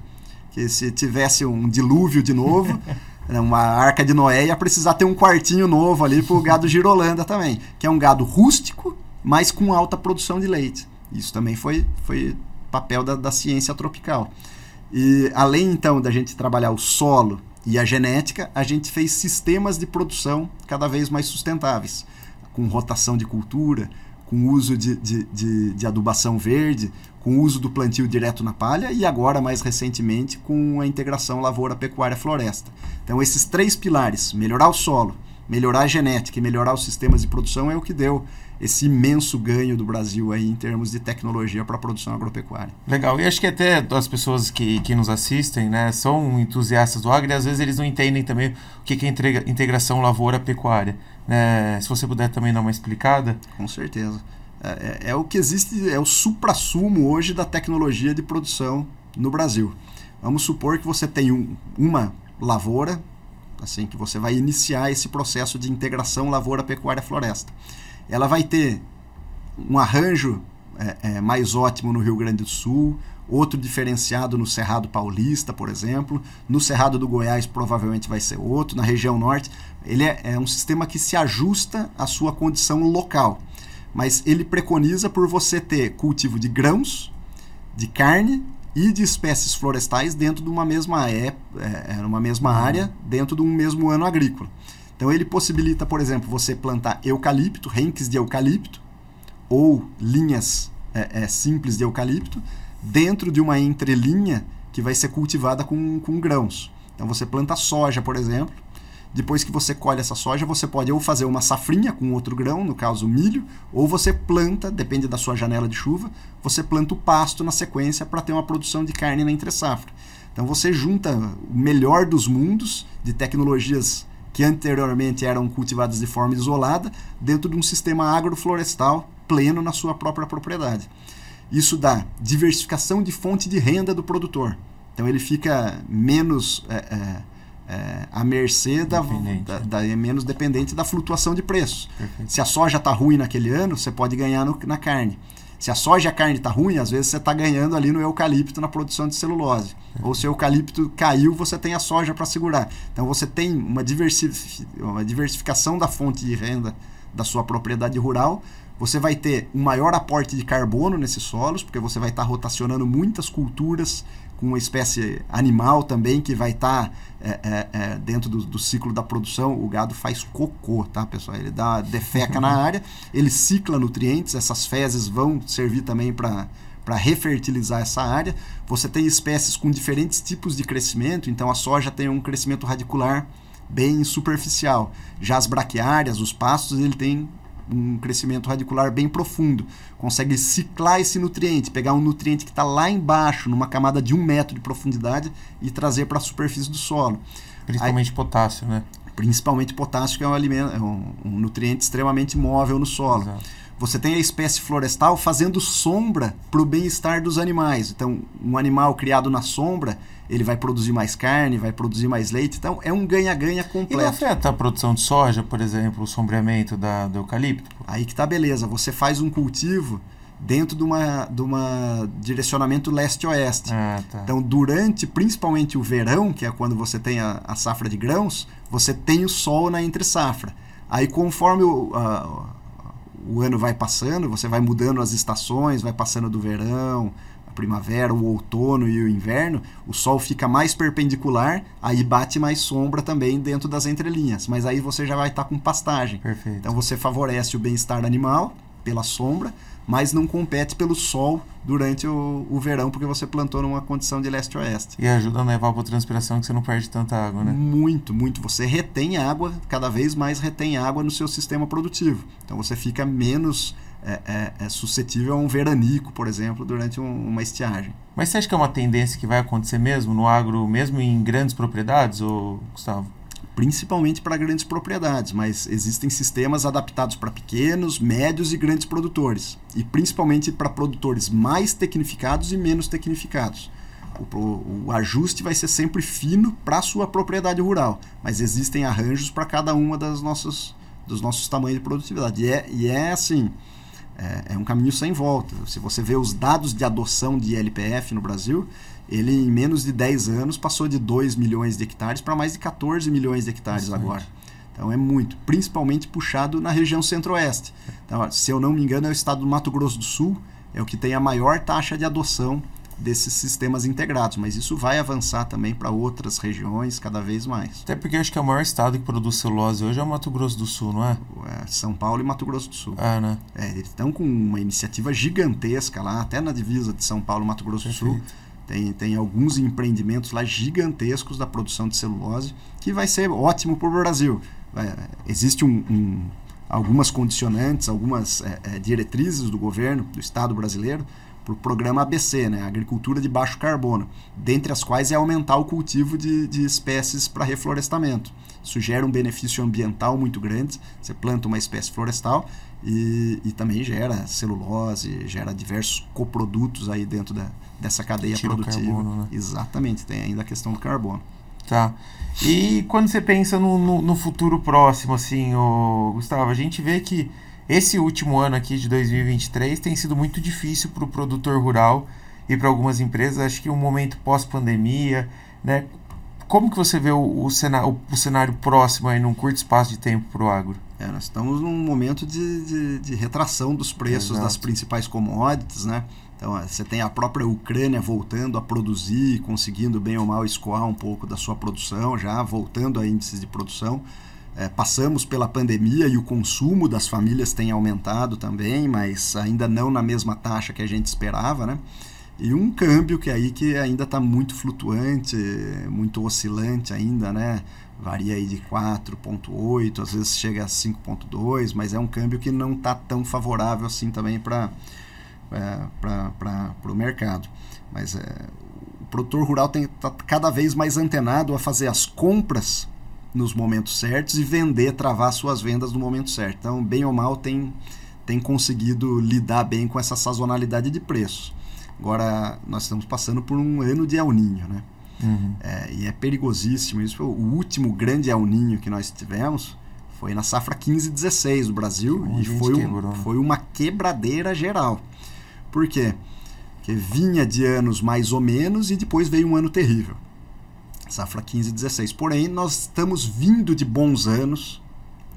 Que se tivesse um dilúvio de novo, Né, uma arca de Noé ia precisar ter um quartinho novo ali para o gado girolanda também, que é um gado rústico, mas com alta produção de leite. Isso também foi, foi papel da, da ciência tropical. E além então da gente trabalhar o solo e a genética, a gente fez sistemas de produção cada vez mais sustentáveis, com rotação de cultura, com uso de, de, de, de adubação verde, com uso do plantio direto na palha e agora, mais recentemente, com a integração lavoura-pecuária-floresta. Então, esses três pilares, melhorar o solo, melhorar a genética e melhorar os sistemas de produção, é o que deu esse imenso ganho do Brasil aí em termos de tecnologia para a produção agropecuária. Legal. E acho que até as pessoas que, que nos assistem né, são entusiastas do agro e às vezes eles não entendem também o que é integração lavoura-pecuária. Né? Se você puder também dar uma explicada. Com certeza. É, é, é, o que existe, é o supra-sumo hoje da tecnologia de produção no Brasil. Vamos supor que você tem um, uma lavoura, assim, que você vai iniciar esse processo de integração lavoura-pecuária-floresta. Ela vai ter um arranjo é, é, mais ótimo no Rio Grande do Sul, outro diferenciado no Cerrado Paulista, por exemplo. No Cerrado do Goiás provavelmente vai ser outro, na região norte. Ele é, é um sistema que se ajusta à sua condição local mas ele preconiza por você ter cultivo de grãos, de carne e de espécies florestais dentro de uma mesma, é, é, uma mesma área, dentro de um mesmo ano agrícola. Então ele possibilita, por exemplo, você plantar eucalipto, renques de eucalipto, ou linhas é, é, simples de eucalipto, dentro de uma entrelinha que vai ser cultivada com, com grãos. Então você planta soja, por exemplo, depois que você colhe essa soja, você pode ou fazer uma safrinha com outro grão, no caso milho, ou você planta, depende da sua janela de chuva, você planta o pasto na sequência para ter uma produção de carne na entre safra. Então você junta o melhor dos mundos de tecnologias que anteriormente eram cultivadas de forma isolada dentro de um sistema agroflorestal pleno na sua própria propriedade. Isso dá diversificação de fonte de renda do produtor. Então ele fica menos é, é, é, à mercê da, da, da, é menos dependente da flutuação de preços. Perfeito. Se a soja está ruim naquele ano, você pode ganhar no, na carne. Se a soja e a carne está ruim, às vezes você está ganhando ali no eucalipto na produção de celulose. Ou se o eucalipto caiu, você tem a soja para segurar. Então você tem uma, diversif uma diversificação da fonte de renda da sua propriedade rural. Você vai ter um maior aporte de carbono nesses solos, porque você vai estar tá rotacionando muitas culturas com uma espécie animal também que vai estar tá, é, é, é, dentro do, do, ciclo da produção. O gado faz cocô, tá, pessoal? Ele dá defeca na área, ele cicla nutrientes, essas fezes vão servir também para para refertilizar essa área. Você tem espécies com diferentes tipos de crescimento, então a soja tem um crescimento radicular bem superficial. Já as braquiárias, os pastos, ele tem um crescimento radicular bem profundo. Consegue ciclar esse nutriente, pegar um nutriente que está lá embaixo, numa camada de um metro de profundidade, e trazer para a superfície do solo. Principalmente Aí, potássio, né? Principalmente potássio, que é um, alimento, é um, um nutriente extremamente móvel no solo. Exato. Você tem a espécie florestal fazendo sombra para o bem-estar dos animais. Então, um animal criado na sombra, ele vai produzir mais carne, vai produzir mais leite. Então é um ganha-ganha completo. E afeta a produção de soja, por exemplo, o sombreamento da, do eucalipto? Aí que tá beleza. Você faz um cultivo dentro de uma, de uma direcionamento leste-oeste. Ah, tá. Então, durante principalmente o verão, que é quando você tem a, a safra de grãos, você tem o sol na entre-safra. Aí, conforme o, a, o ano vai passando, você vai mudando as estações, vai passando do verão, a primavera, o outono e o inverno, o sol fica mais perpendicular, aí bate mais sombra também dentro das entrelinhas. Mas aí você já vai estar tá com pastagem. Perfeito. Então você favorece o bem-estar animal pela sombra, mas não compete pelo sol durante o, o verão, porque você plantou numa condição de leste-oeste. E ajuda na evapotranspiração que você não perde tanta água, né? Muito, muito. Você retém água, cada vez mais retém água no seu sistema produtivo. Então você fica menos é, é, é suscetível a um veranico, por exemplo, durante um, uma estiagem. Mas você acha que é uma tendência que vai acontecer mesmo no agro, mesmo em grandes propriedades, ou, Gustavo? Principalmente para grandes propriedades, mas existem sistemas adaptados para pequenos, médios e grandes produtores, e principalmente para produtores mais tecnificados e menos tecnificados. O, o, ajuste vai ser sempre fino para a sua propriedade rural, mas existem arranjos para cada uma das nossas, dos nossos tamanhos de produtividade. E é, e é assim, é, é, um caminho sem volta. Se você vê os dados de adoção de LPF no Brasil, ele em menos de 10 anos passou de 2 milhões de hectares para mais de 14 milhões de hectares Bastante. agora. Então é muito, principalmente puxado na região centro-oeste. Então, se eu não me engano, é o estado do Mato Grosso do Sul, é o que tem a maior taxa de adoção desses sistemas integrados, mas isso vai avançar também para outras regiões cada vez mais. Até porque acho que é o maior estado que produz celulose hoje é o Mato Grosso do Sul, não é? é São Paulo e Mato Grosso do Sul. Ah, né? É, eles estão com uma iniciativa gigantesca lá, até na divisa de São Paulo e Mato Grosso Perfeito. do Sul. Tem, tem alguns empreendimentos lá gigantescos da produção de celulose, que vai ser ótimo para o Brasil. É, existe um, um, algumas condicionantes, algumas é, é diretrizes do governo, do Estado brasileiro, para o programa ABC, né, Agricultura de Baixo Carbono, dentre as quais é aumentar o cultivo de, de espécies para reflorestamento. Isso gera um benefício ambiental muito grande. Você planta uma espécie florestal e, e também gera celulose, gera diversos coprodutos aí dentro da, dessa cadeia Tira produtiva. Carbono, né? Exatamente, tem ainda a questão do carbono. Tá. E quando você pensa no, no, no futuro próximo, assim, o Gustavo, a gente vê que esse último ano aqui de 2023 tem sido muito difícil para o produtor rural e para algumas empresas. Acho que um momento pós-pandemia, né? como que você vê o, o, cenário, o, cenário próximo aí num curto espaço de tempo para o agro? É, nós estamos num momento de, de, de retração dos preços Exato. das principais commodities, né? Então, você tem a própria Ucrânia voltando a produzir, conseguindo bem ou mal escoar um pouco da sua produção, já voltando a índices de produção. É, passamos pela pandemia e o consumo das famílias tem aumentado também, mas ainda não na mesma taxa que a gente esperava, né? E um câmbio que aí que ainda está muito flutuante, muito oscilante ainda, né? Varia aí de 4.8, às vezes chega a 5.2, mas é um câmbio que não está tão favorável assim também para é, o mercado. Mas é, o produtor rural tem tá cada vez mais antenado a fazer as compras nos momentos certos e vender, travar suas vendas no momento certo. Então, bem ou mal, tem, tem conseguido lidar bem com essa sazonalidade de preços. Agora, nós estamos passando por um ano de El Ninho, né? Uhum. É, e é perigosíssimo isso. O último grande El Ninho que nós tivemos foi na safra 15-16 do Brasil e foi, um, né? foi uma quebradeira geral. Por quê? Porque vinha de anos mais ou menos e depois veio um ano terrível. Safra 15-16. Porém, nós estamos vindo de bons anos,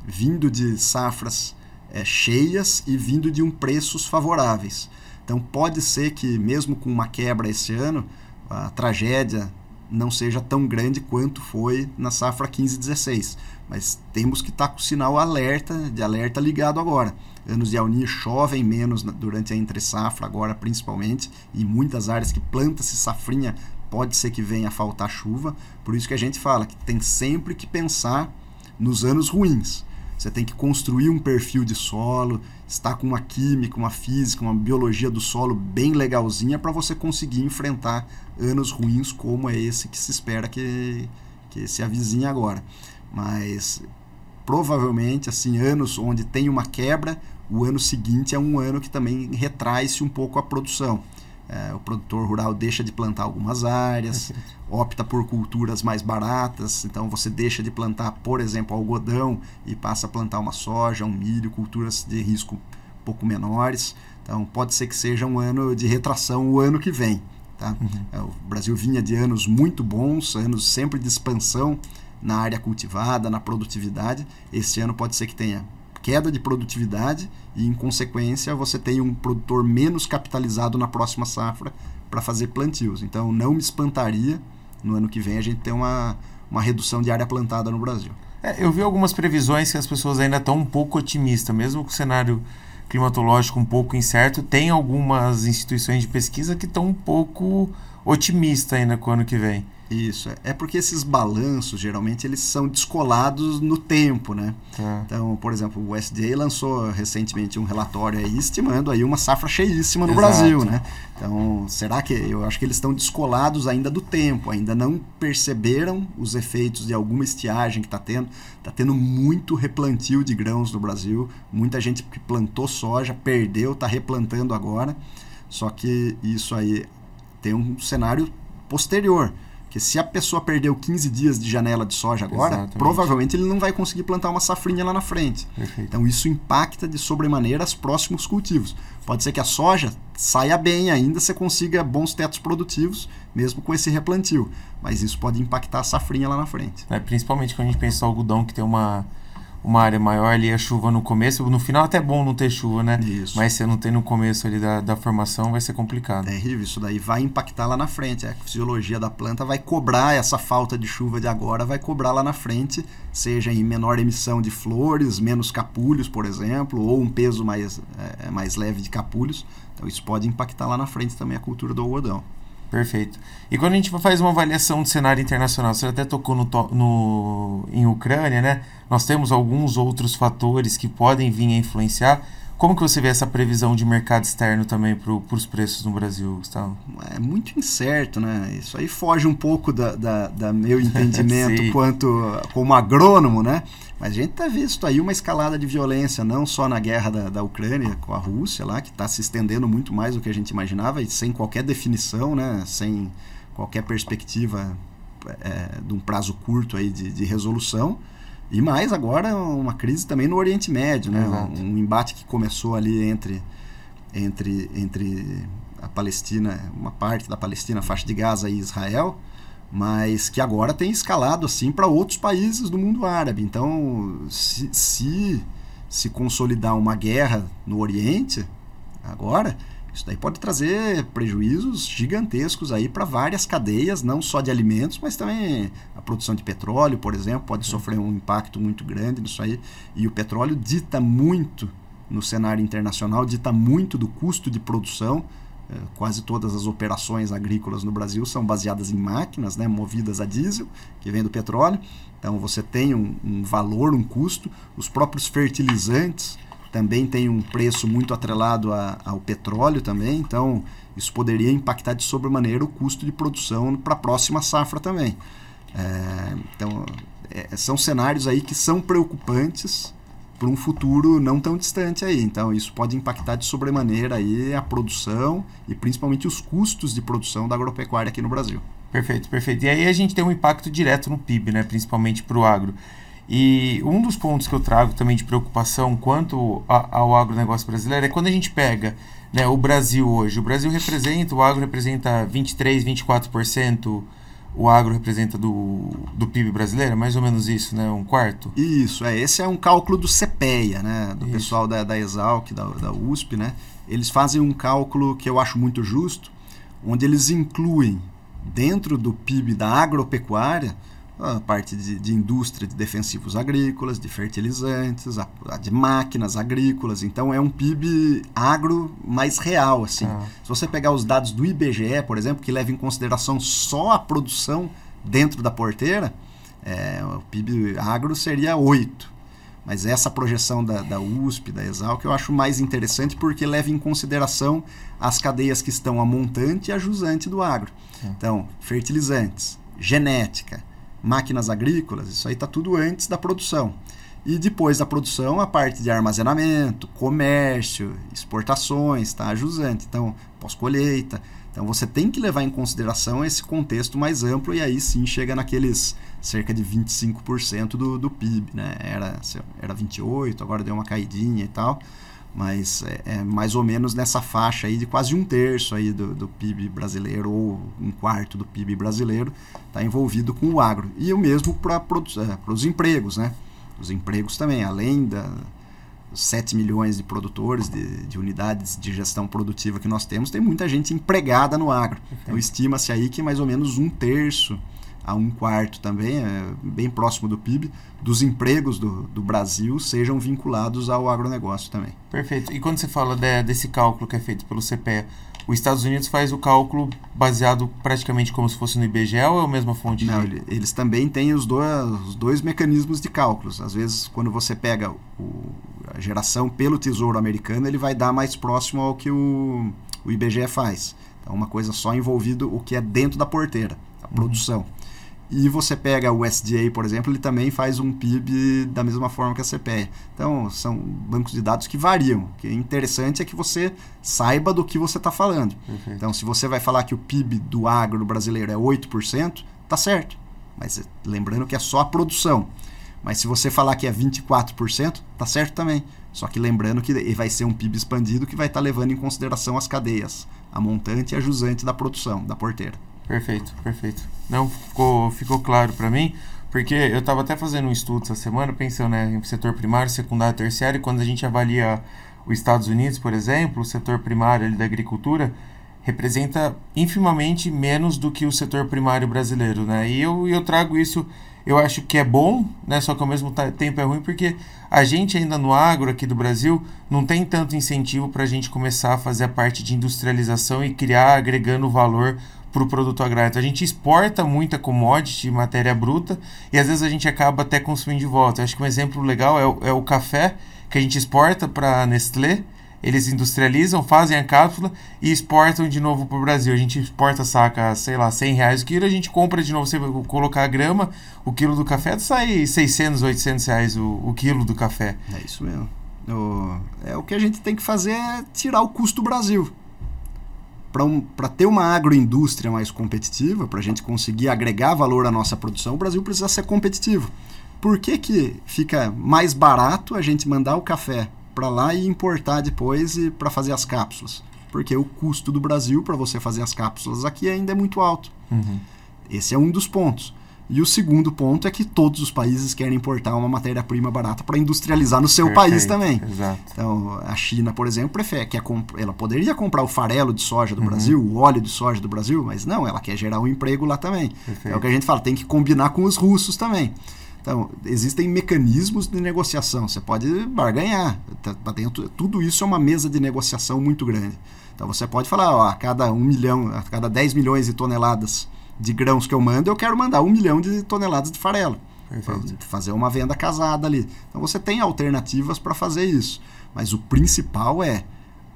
vindo de safras é, cheias e vindo de um preços favoráveis. Então pode ser que, mesmo com uma quebra esse ano, a tragédia não seja tão grande quanto foi na safra 15-16. Mas temos que estar tá com o sinal alerta, de alerta ligado agora. Anos de alninha chovem menos durante a entre safra agora principalmente, e muitas áreas que planta-se safrinha pode ser que venha a faltar chuva. Por isso que a gente fala que tem sempre que pensar nos anos ruins. Você tem que construir um perfil de solo, estar com uma química, uma física, uma biologia do solo bem legalzinha para você conseguir enfrentar anos ruins como é esse que se espera que, que se avizinhe agora. Mas provavelmente, assim, anos onde tem uma quebra, o ano seguinte é um ano que também retrai-se um pouco a produção. É, o produtor rural deixa de plantar algumas áreas, opta por culturas mais baratas, então você deixa de plantar, por exemplo, algodão e passa a plantar uma soja, um milho, culturas de risco um pouco menores. Então pode ser que seja um ano de retração o ano que vem. Tá? Uhum. É, o Brasil vinha de anos muito bons, anos sempre de expansão na área cultivada, na produtividade. Esse ano pode ser que tenha queda de produtividade e, em consequência, você tem um produtor menos capitalizado na próxima safra para fazer plantios. Então, não me espantaria no ano que vem a gente ter uma, uma redução de área plantada no Brasil. É, eu vi algumas previsões que as pessoas ainda estão um pouco otimistas, mesmo com o cenário climatológico um pouco incerto, tem algumas instituições de pesquisa que estão um pouco otimistas ainda com o ano que vem. Isso, é porque esses balanços, geralmente, eles são descolados no tempo, né? É. Então, por exemplo, o USDA lançou recentemente um relatório aí estimando aí uma safra cheíssima no Exato. Brasil, né? Então, será que... Eu acho que eles estão descolados ainda do tempo, ainda não perceberam os efeitos de alguma estiagem que está tendo. Está tendo muito replantio de grãos no Brasil, muita gente que plantou soja, perdeu, está replantando agora. Só que isso aí tem um cenário posterior porque se a pessoa perdeu 15 dias de janela de soja agora, Exatamente. provavelmente ele não vai conseguir plantar uma safrinha lá na frente. Perfeito. Então isso impacta de sobremaneira os próximos cultivos. Pode ser que a soja saia bem ainda, você consiga bons tetos produtivos, mesmo com esse replantio. Mas isso pode impactar a safrinha lá na frente. É, principalmente quando a gente pensa no algodão, que tem uma uma área maior ali a chuva no começo. No final até é bom não ter chuva, né? Isso. Mas se não tem no começo ali da, da formação, vai ser complicado. É terrível, isso daí vai impactar lá na frente. A fisiologia da planta vai cobrar essa falta de chuva de agora, vai cobrar lá na frente, seja em menor emissão de flores, menos capulhos, por exemplo, ou um peso mais, é, mais leve de capulhos. Então isso pode impactar lá na frente também a cultura do algodão. Perfeito. E quando a gente faz uma avaliação do cenário internacional, você até tocou no, no, em Ucrânia, né? Nós temos alguns outros fatores que podem vir a influenciar. Como que você vê essa previsão de mercado externo também para os preços no Brasil, Gustavo? É muito incerto, né? Isso aí foge um pouco da, da, da meu entendimento quanto como agrônomo, né? Mas a gente está visto aí uma escalada de violência, não só na guerra da, da Ucrânia com a Rússia lá, que está se estendendo muito mais do que a gente imaginava e sem qualquer definição, né? Sem qualquer perspectiva é, de um prazo curto aí de, de resolução. E mais agora uma crise também no Oriente Médio, né? Um, um, embate que começou ali entre, entre, entre a Palestina, uma parte da Palestina, a faixa de Gaza e Israel, mas que agora tem escalado assim para outros países do mundo árabe. Então, se, se se consolidar uma guerra no Oriente agora, isso daí pode trazer prejuízos gigantescos aí para várias cadeias, não só de alimentos, mas também a produção de petróleo, por exemplo, pode sofrer um impacto muito grande nisso aí. E o petróleo dita muito no cenário internacional, dita muito do custo de produção. É, quase todas as operações agrícolas no Brasil são baseadas em máquinas, né, movidas a diesel, que vem do petróleo. Então você tem um, um valor, um custo. Os próprios fertilizantes também tem um preço muito atrelado a, ao petróleo também, então isso poderia impactar de sobremaneira o custo de produção para a próxima safra também. É, então, é, são cenários aí que são preocupantes para um futuro não tão distante aí. Então, isso pode impactar de sobremaneira aí a produção e principalmente os custos de produção da agropecuária aqui no Brasil. Perfeito, perfeito. E aí a gente tem um impacto direto no PIB, né, principalmente para o agro. E um dos pontos que eu trago também de preocupação quanto a, ao agronegócio brasileiro é quando a gente pega né, o Brasil hoje. O Brasil representa, o agro representa 23%, 24%, o agro representa do, do PIB brasileiro, é mais ou menos isso, né? Um quarto? Isso, é. Esse é um cálculo do CPEA, né? Do isso. pessoal da, da Exalc, da, da USP, né? Eles fazem um cálculo que eu acho muito justo, onde eles incluem dentro do PIB da agropecuária a parte de, de, indústria de defensivos agrícolas, de fertilizantes, a, a, de máquinas agrícolas. Então é um PIB agro mais real. Assim. Ah. Se você pegar os dados do IBGE, por exemplo, que leva em consideração só a produção dentro da porteira, é, o PIB agro seria 8. Mas essa projeção da, da USP, da Exalc, eu acho mais interessante porque leva em consideração as cadeias que estão a montante e a jusante do agro. Então, fertilizantes, genética, máquinas agrícolas, isso aí está tudo antes da produção. E depois da produção, a parte de armazenamento, comércio, exportações, tá? jusante. Então, pós-colheita. Então, você tem que levar em consideração esse contexto mais amplo e aí sim chega naqueles cerca de 25% do, do PIB. Né? Era, era 28%, agora deu uma caidinha e tal mas é, é, mais ou menos nessa faixa aí de quase um terço aí do, do PIB brasileiro ou um quarto do PIB brasileiro está envolvido com o agro e o mesmo para é, os empregos, né? Os empregos também, além da 7 milhões de produtores de, de, unidades de gestão produtiva que nós temos, tem muita gente empregada no agro. Então estima-se aí que mais ou menos um terço a um quarto também, é bem próximo do PIB, dos empregos do, do Brasil sejam vinculados ao agronegócio também. Perfeito. E quando você fala de, desse cálculo que é feito pelo CPE, os Estados Unidos faz o cálculo baseado praticamente como se fosse no IBGE ou é a mesma fonte? Não, de... eles também têm os dois, os dois mecanismos de cálculos. Às vezes, quando você pega o, a geração pelo Tesouro Americano, ele vai dar mais próximo ao que o, o IBGE faz. Então, uma coisa só envolvido o que é dentro da porteira, a uhum. produção. E você pega o SDA, por exemplo, ele também faz um PIB da mesma forma que a CPE. Então, são bancos de dados que variam. O que é interessante é que você saiba do que você está falando. Uhum. Então, se você vai falar que o PIB do agro brasileiro é 8%, tá certo. Mas lembrando que é só a produção. Mas se você falar que é 24%, tá certo também. Só que lembrando que vai ser um PIB expandido que vai estar tá levando em consideração as cadeias, a montante e a jusante da produção, da porteira. Perfeito, perfeito. Não ficou, ficou claro para mim, porque eu estava até fazendo um estudo essa semana, pensando né, em setor primário, secundário, terciário, e quando a gente avalia os Estados Unidos, por exemplo, o setor primário ali, da agricultura representa infimamente menos do que o setor primário brasileiro, né? E eu, eu trago isso, eu acho que é bom, né? Só que ao mesmo tempo é ruim porque a gente ainda no agro aqui do Brasil não tem tanto incentivo para a gente começar a fazer a parte de industrialização e criar agregando valor para o produto agrário. Então, a gente exporta muita commodity, matéria bruta, e às vezes a gente acaba até consumindo de volta. Eu acho que um exemplo legal é o, é o café que a gente exporta para a Nestlé, eles industrializam, fazem a cápsula e exportam de novo para o Brasil. A gente exporta, saca, sei lá, 100 reais o quilo, a gente compra de novo, você colocar a grama, o quilo do café sai 600, 800 reais o, o quilo do café. É isso mesmo. O, é o que a gente tem que fazer é tirar o custo do Brasil para um, ter uma agroindústria mais competitiva, para a gente conseguir agregar valor à nossa produção, o Brasil precisa ser competitivo. Por que, que fica mais barato a gente mandar o café para lá e importar depois e para fazer as cápsulas? Porque o custo do Brasil para você fazer as cápsulas aqui ainda é muito alto. Uhum. Esse é um dos pontos. E o segundo ponto é que todos os países querem importar uma matéria-prima barata para industrializar no seu Perfeito, país também. Exato. Então, a China, por exemplo, prefere, quer ela poderia comprar o farelo de soja do uhum. Brasil, o óleo de soja do Brasil, mas não, ela quer gerar um emprego lá também. Perfeito. É o que a gente fala, tem que combinar com os russos também. Então, existem mecanismos de negociação, você pode barganhar. Tá, tá dentro, tudo isso é uma mesa de negociação muito grande. Então, você pode falar, ó, a cada um milhão, a cada 10 milhões de toneladas de grãos que eu mando, eu quero mandar um milhão de toneladas de farelo. Fazer uma venda casada ali. Então você tem alternativas para fazer isso. Mas o principal é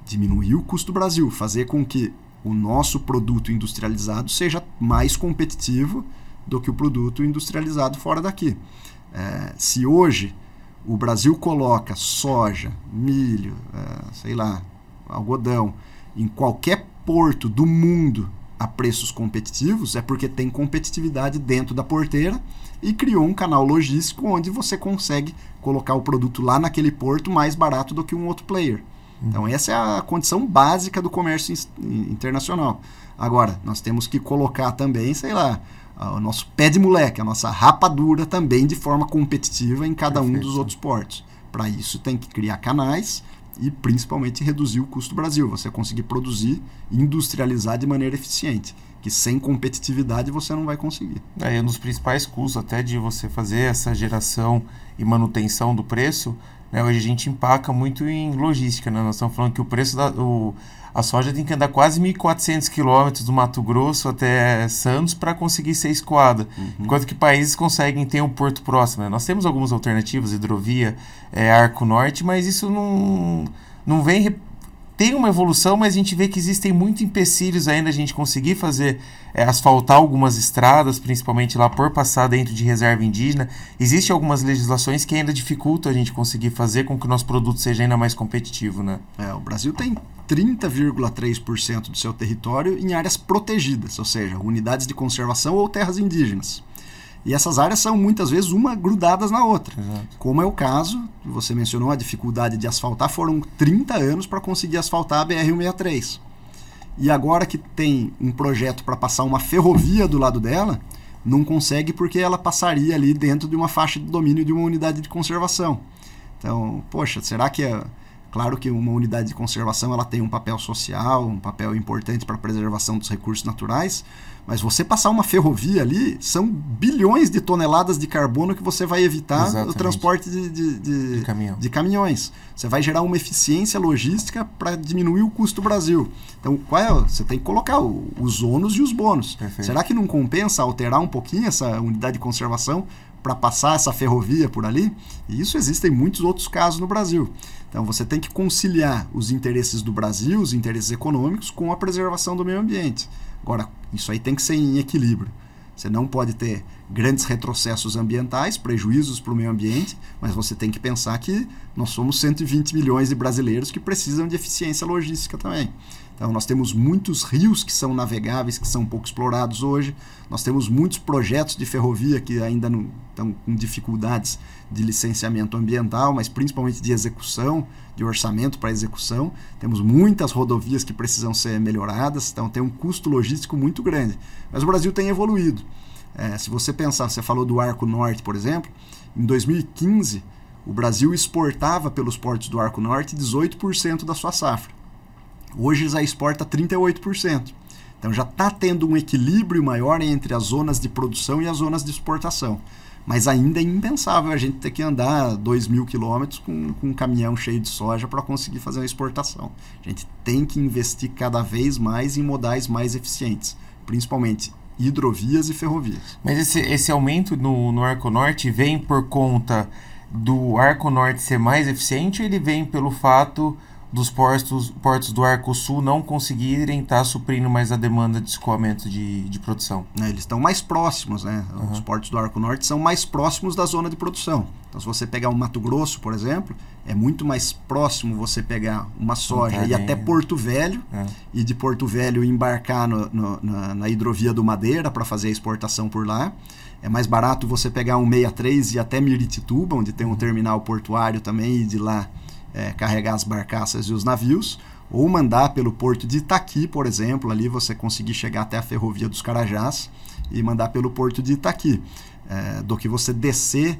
diminuir o custo do Brasil, fazer com que o nosso produto industrializado seja mais competitivo do que o produto industrializado fora daqui. É, se hoje o Brasil coloca soja, milho, é, sei lá, algodão em qualquer porto do mundo a preços competitivos é porque tem competitividade dentro da porteira e criou um canal logístico onde você consegue colocar o produto lá naquele porto mais barato do que um outro player. Uhum. Então, essa é a condição básica do comércio internacional. Agora, nós temos que colocar também, sei lá, o nosso pé de moleque, a nossa rapadura também de forma competitiva em cada Perfeito. um dos outros portos. Para isso, tem que criar canais e principalmente reduzir o custo do Brasil, você conseguir produzir e industrializar de maneira eficiente, que sem competitividade você não vai conseguir. É, um dos principais custos até de você fazer essa geração e manutenção do preço, né, hoje a gente empaca muito em logística, né? nós estamos falando que o preço da... O, a soja tem que andar quase 1.400 quilômetros do Mato Grosso até Santos para conseguir ser escoada. Uhum. Enquanto que países conseguem ter um porto próximo. Né? Nós temos algumas alternativas, hidrovia, é, Arco Norte, mas isso não, não vem tem uma evolução, mas a gente vê que existem muitos empecilhos ainda a gente conseguir fazer é, asfaltar algumas estradas, principalmente lá por passar dentro de reserva indígena. Existem algumas legislações que ainda dificultam a gente conseguir fazer com que o nosso produto seja ainda mais competitivo, né? É, o Brasil tem 30,3% do seu território em áreas protegidas, ou seja, unidades de conservação ou terras indígenas. E essas áreas são muitas vezes uma grudadas na outra. Exato. Como é o caso, você mencionou a dificuldade de asfaltar, foram 30 anos para conseguir asfaltar a BR-163. E agora que tem um projeto para passar uma ferrovia do lado dela, não consegue porque ela passaria ali dentro de uma faixa de domínio de uma unidade de conservação. Então, poxa, será que é. Claro que uma unidade de conservação ela tem um papel social, um papel importante para a preservação dos recursos naturais, mas você passar uma ferrovia ali, são bilhões de toneladas de carbono que você vai evitar Exatamente. o transporte de, de, de, de, caminhão. de caminhões. Você vai gerar uma eficiência logística para diminuir o custo do Brasil. Então, qual é? Você tem que colocar os ônus e os bônus. Perfeito. Será que não compensa alterar um pouquinho essa unidade de conservação para passar essa ferrovia por ali? E isso existem muitos outros casos no Brasil. Então você tem que conciliar os interesses do Brasil, os interesses econômicos, com a preservação do meio ambiente. Agora, isso aí tem que ser em equilíbrio. Você não pode ter grandes retrocessos ambientais, prejuízos para o meio ambiente, mas você tem que pensar que nós somos 120 milhões de brasileiros que precisam de eficiência logística também. Então, nós temos muitos rios que são navegáveis, que são pouco explorados hoje. Nós temos muitos projetos de ferrovia que ainda não estão com dificuldades de licenciamento ambiental, mas principalmente de execução, de orçamento para execução. Temos muitas rodovias que precisam ser melhoradas, então tem um custo logístico muito grande. Mas o Brasil tem evoluído. É, se você pensar, você falou do Arco Norte, por exemplo, em 2015 o Brasil exportava pelos portos do Arco Norte 18% da sua safra. Hoje já exporta 38%. Então já está tendo um equilíbrio maior entre as zonas de produção e as zonas de exportação. Mas ainda é impensável a gente ter que andar 2 mil quilômetros com, com um caminhão cheio de soja para conseguir fazer uma exportação. A gente tem que investir cada vez mais em modais mais eficientes, principalmente hidrovias e ferrovias. Mas esse, esse aumento no, no Arco Norte vem por conta do Arco Norte ser mais eficiente ou ele vem pelo fato dos portos, portos do Arco Sul não conseguirem estar tá suprindo mais a demanda de escoamento de, de produção. É, eles estão mais próximos, né? Uhum. Os portos do Arco Norte são mais próximos da zona de produção. Então, se você pegar o Mato Grosso, por exemplo, é muito mais próximo você pegar uma soja e até Porto Velho, é. e de Porto Velho embarcar no, no, na, na hidrovia do Madeira para fazer a exportação por lá. É mais barato você pegar um 63 e até Miritituba, onde tem um terminal portuário também, e de lá é, carregar as barcaças e os navios, ou mandar pelo porto de Itaqui, por exemplo, ali você conseguir chegar até a ferrovia dos Carajás e mandar pelo porto de Itaqui, é, do que você descer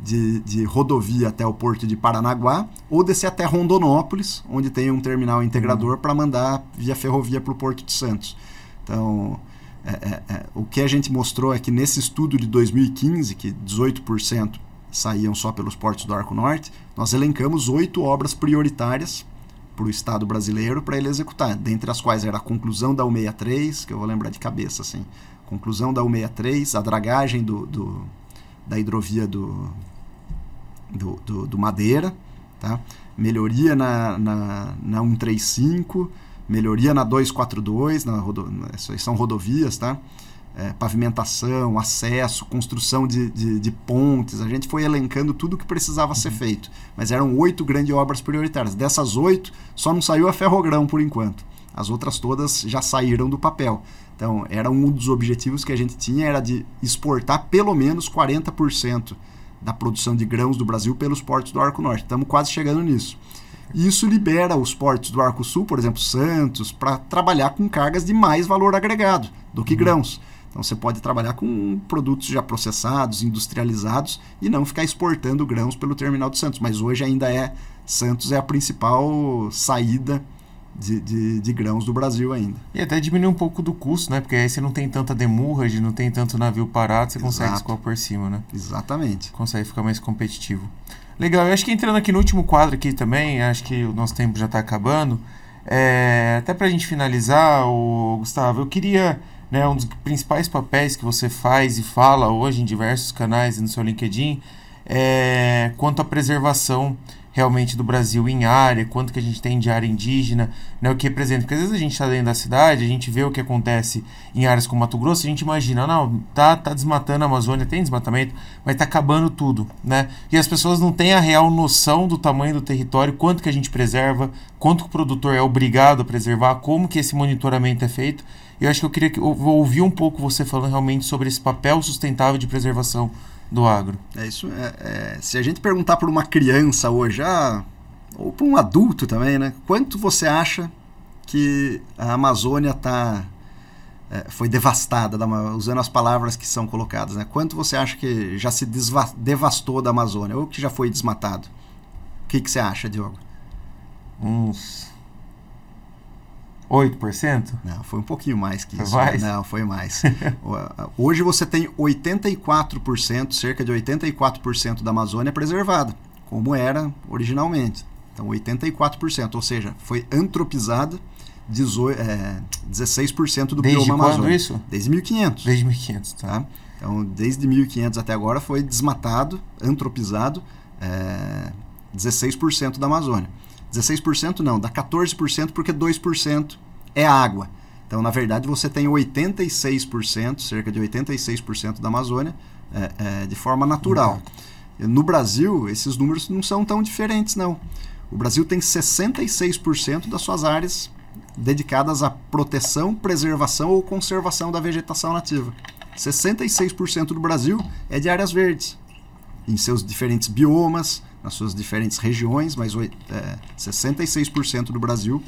de, de, rodovia até o porto de Paranaguá ou descer até Rondonópolis, onde tem um terminal integrador uhum. para mandar via ferrovia para o porto de Santos. Então, é, é, é, o que a gente mostrou é que nesse estudo de 2015, que 18% saíam só pelos portos do Arco Norte, nós elencamos oito obras prioritárias para o Estado brasileiro para ele executar, dentre as quais era a conclusão da 163, que eu vou lembrar de cabeça, assim, conclusão da 163, a dragagem do, do da hidrovia do, do, do, do Madeira, tá? melhoria na, na, na 135, melhoria na 242, na rodo, são rodovias, tá? É, pavimentação, acesso, construção de, de, de, pontes. A gente foi elencando tudo que precisava uhum. ser feito. Mas eram oito grandes obras prioritárias. Dessas oito, só não saiu a Ferrogrão por enquanto. As outras todas já saíram do papel. Então, era um dos objetivos que a gente tinha, era de exportar pelo menos 40% da produção de grãos do Brasil pelos portos do Arco Norte. Estamos quase chegando nisso. E isso libera os portos do Arco Sul, por exemplo, Santos, para trabalhar com cargas de mais valor agregado do que uhum. grãos. Então você pode trabalhar com produtos já processados, industrializados e não ficar exportando grãos pelo terminal de Santos. Mas hoje ainda é Santos é a principal saída de, de, de, grãos do Brasil ainda. E até diminuir um pouco do custo, né? Porque aí você não tem tanta demurrage, não tem tanto navio parado, você Exato. consegue escoar por cima, né? Exatamente. Consegue ficar mais competitivo. Legal, eu acho que entrando aqui no último quadro aqui também, acho que o nosso tempo já está acabando. É, até para a gente finalizar, o Gustavo, eu queria, né, um dos principais papéis que você faz e fala hoje em diversos canais e no seu LinkedIn é quanto à preservação realmente do Brasil em área, quanto que a gente tem de área indígena, né, o que representa. Porque às vezes a gente está dentro da cidade, a gente vê o que acontece em áreas como Mato Grosso, a gente imagina, não, tá, tá desmatando a Amazônia, tem desmatamento, mas tá acabando tudo, né? E as pessoas não têm a real noção do tamanho do território, quanto que a gente preserva, quanto que o produtor é obrigado a preservar, como que esse monitoramento é feito. Eu acho que eu queria que, eu, ouvir um pouco você falando realmente sobre esse papel sustentável de preservação do agro. É isso. É, é, se a gente perguntar para uma criança hoje, ah, ou para um adulto também, né? Quanto você acha que a Amazônia está é, foi devastada, usando as palavras que são colocadas, né? Quanto você acha que já se devastou da Amazônia ou que já foi desmatado? O que, que você acha, Diogo? Uns 8%? Não, foi um pouquinho mais que isso. Foi mais? Não, foi mais. Hoje você tem 84%, cerca de 84% da Amazônia preservada, como era originalmente. Então, 84%, ou seja, foi antropizada 18, é, 16% do desde bioma amazônico. Desde quando isso? Desde 1500. Desde 1500, tá. tá? Então, desde 1500 até agora foi desmatado, antropizado é, 16% da Amazônia. 16% não, dá 14% porque 2% é água. Então, na verdade, você tem 86%, cerca de 86% da Amazônia é, é, de forma natural. Uhum. No Brasil, esses números não são tão diferentes, não. O Brasil tem 66% das suas áreas dedicadas à proteção, preservação ou conservação da vegetação nativa. 66% do Brasil é de áreas verdes, em seus diferentes biomas, nas suas diferentes regiões, mas é, 66% do Brasil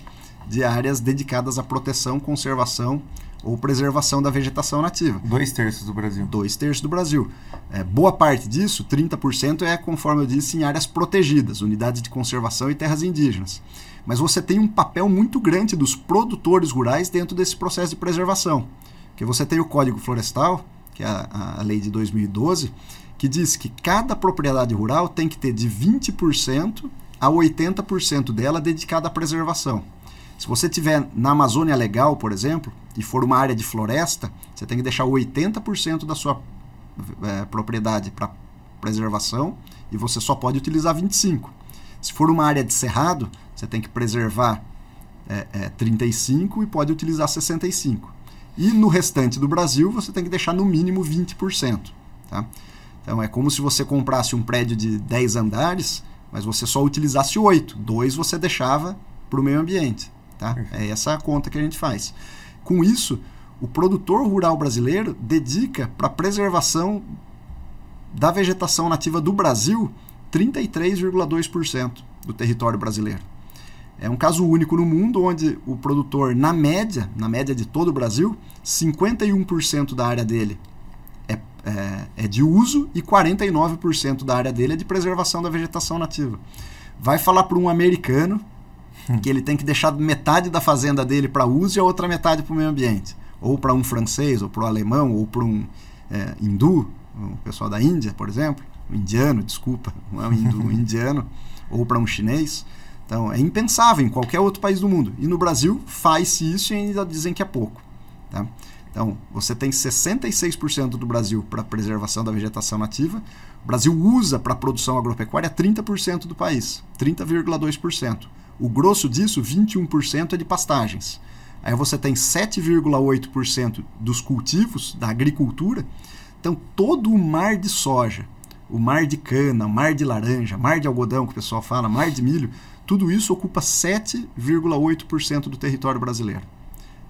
de áreas dedicadas à proteção, conservação ou preservação da vegetação nativa. Dois terços do Brasil. Dois terços do Brasil. É, boa parte disso, 30%, é, conforme eu disse, em áreas protegidas, unidades de conservação e terras indígenas. Mas você tem um papel muito grande dos produtores rurais dentro desse processo de preservação. Que você tem o Código Florestal, que é a, a lei de 2012, que diz que cada propriedade rural tem que ter de 20% a 80% dela dedicada à preservação. Se você tiver na Amazônia Legal, por exemplo, e for uma área de floresta, você tem que deixar 80% da sua é, propriedade para preservação e você só pode utilizar 25%. Se for uma área de cerrado, você tem que preservar é, é, 35% e pode utilizar 65%. E no restante do Brasil, você tem que deixar no mínimo 20%. Tá? Então é como se você comprasse um prédio de 10 andares, mas você só utilizasse 8. Dois você deixava para o meio ambiente. Tá? É essa a conta que a gente faz. Com isso, o produtor rural brasileiro dedica para a preservação da vegetação nativa do Brasil 33,2% do território brasileiro. É um caso único no mundo onde o produtor, na média, na média de todo o Brasil, 51% da área dele é, é, é de uso e 49% da área dele é de preservação da vegetação nativa. Vai falar para um americano hum. que ele tem que deixar metade da fazenda dele para uso e a outra metade para o meio ambiente. Ou para um francês, ou para um alemão, ou para um é, hindu, o pessoal da Índia, por exemplo, um indiano, desculpa, não é um hindu, um indiano, ou para um chinês. Então, é impensável em qualquer outro país do mundo. E no Brasil, faz-se isso e ainda dizem que é pouco. Tá? Então, você tem 66% do Brasil para preservação da vegetação nativa. O Brasil usa para produção agropecuária 30% do país, 30,2%. O grosso disso, 21% é de pastagens. Aí você tem 7,8% dos cultivos, da agricultura. Então, todo o mar de soja, o mar de cana, mar de laranja, mar de algodão, que o pessoal fala, mar de milho, tudo isso ocupa 7,8% do território brasileiro.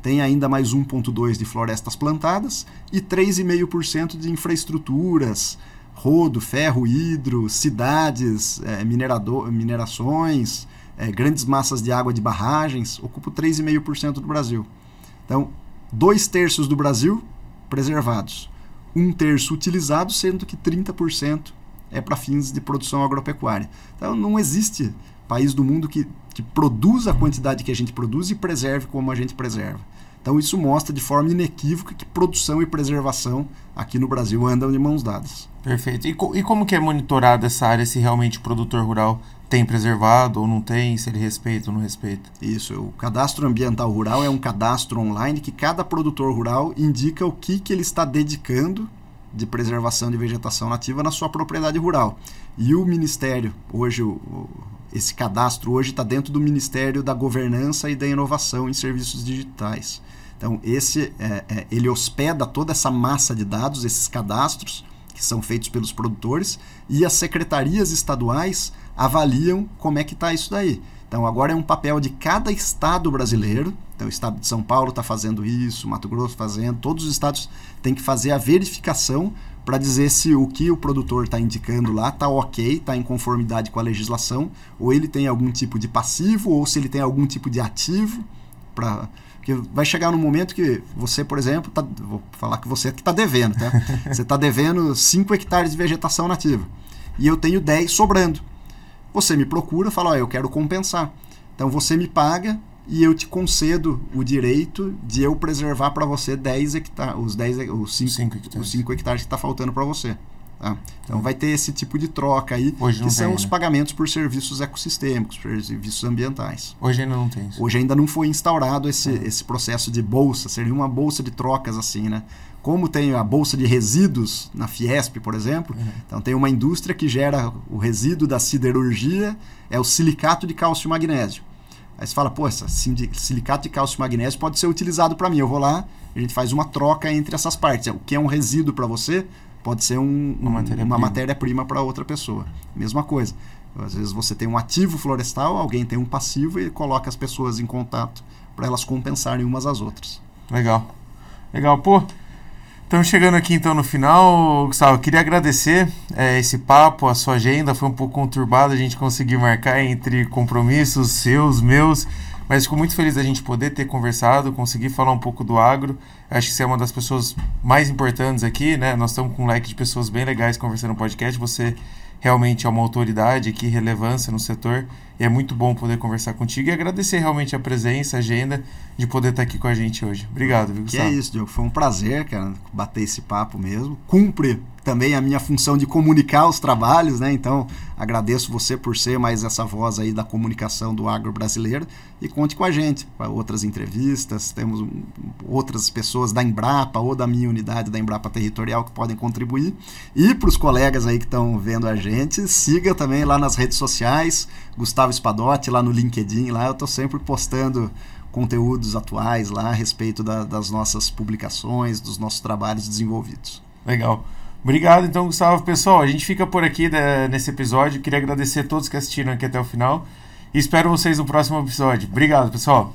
Tem ainda mais 1,2% de florestas plantadas e 3,5% de infraestruturas, rodo, ferro, hidro, cidades, é, minerador, minerações, é, grandes massas de água de barragens, ocupa 3,5% do Brasil. Então, dois terços do Brasil preservados um terço utilizado, sendo que 30% é para fins de produção agropecuária. Então não existe país do mundo que, que produza a quantidade que a gente produz e preserve como a gente preserva. Então isso mostra de forma inequívoca que produção e preservação aqui no Brasil andam de mãos dadas. Perfeito. E, co e como que é monitorada essa área se realmente o produtor rural tem preservado ou não tem, se ele respeita ou não respeita? Isso, o cadastro ambiental rural é um cadastro online que cada produtor rural indica o que, que ele está dedicando de preservação de vegetação nativa na sua propriedade rural. E o Ministério, hoje, o, esse cadastro hoje está dentro do Ministério da Governança e da Inovação em Serviços Digitais. Então, esse é, é, ele hospeda toda essa massa de dados, esses cadastros que são feitos pelos produtores, e as secretarias estaduais avaliam como é que está isso daí. Então agora é um papel de cada estado brasileiro. Então o estado de São Paulo está fazendo isso, Mato Grosso fazendo, todos os estados têm que fazer a verificação para dizer se o que o produtor está indicando lá está ok, está em conformidade com a legislação, ou ele tem algum tipo de passivo, ou se ele tem algum tipo de ativo. Pra, porque vai chegar no momento que você, por exemplo, tá, vou falar que você que está devendo, tá? você está devendo 5 hectares de vegetação nativa e eu tenho 10 sobrando. Você me procura, fala, oh, eu quero compensar. Então você me paga e eu te concedo o direito de eu preservar para você 10 hectares, os 10 os 5 hectares. Os 5 hectares que está faltando para você. Tá? Então vai ter esse tipo de troca aí, Hoje que são tem, os né? pagamentos por serviços ecossistêmicos, por serviços ambientais. Hoje ainda não tem isso. Hoje ainda não foi instaurado esse, é. esse processo de bolsa, seria uma bolsa de trocas assim, né? Como tem a bolsa de resíduos na Fiesp, por exemplo, uhum. então tem uma indústria que gera o resíduo da siderurgia, é o silicato de cálcio e magnésio. Aí você fala, pô, esse silicato de cálcio e magnésio pode ser utilizado para mim. Eu vou lá, a gente faz uma troca entre essas partes. O que é um resíduo para você pode ser um, uma matéria-prima matéria para outra pessoa. Mesma coisa. Às vezes você tem um ativo florestal, alguém tem um passivo e coloca as pessoas em contato para elas compensarem umas às outras. Legal. Legal. Pô, Estamos chegando aqui então no final, Gustavo. Queria agradecer é, esse papo, a sua agenda foi um pouco conturbada, a gente conseguiu marcar entre compromissos seus, meus, mas fico muito feliz da gente poder ter conversado, conseguir falar um pouco do agro. Acho que você é uma das pessoas mais importantes aqui, né? Nós estamos com um leque de pessoas bem legais conversando no podcast. Você realmente é uma autoridade aqui, relevância no setor. E é muito bom poder conversar contigo e agradecer realmente a presença, a agenda, de poder estar aqui com a gente hoje. Obrigado, viu, Que é isso, Diogo. Foi um prazer, cara, bater esse papo mesmo. Cumpre também a minha função de comunicar os trabalhos, né? Então, agradeço você por ser mais essa voz aí da comunicação do agro brasileiro e conte com a gente para outras entrevistas. Temos outras pessoas da Embrapa ou da minha unidade da Embrapa Territorial que podem contribuir. E para os colegas aí que estão vendo a gente, siga também lá nas redes sociais, Gustavo Espadotti lá no LinkedIn, lá eu estou sempre postando conteúdos atuais lá a respeito da, das nossas publicações, dos nossos trabalhos desenvolvidos. Legal. Obrigado, então, Gustavo. Pessoal, a gente fica por aqui né, nesse episódio. Queria agradecer a todos que assistiram aqui até o final. E espero vocês no próximo episódio. Obrigado, pessoal.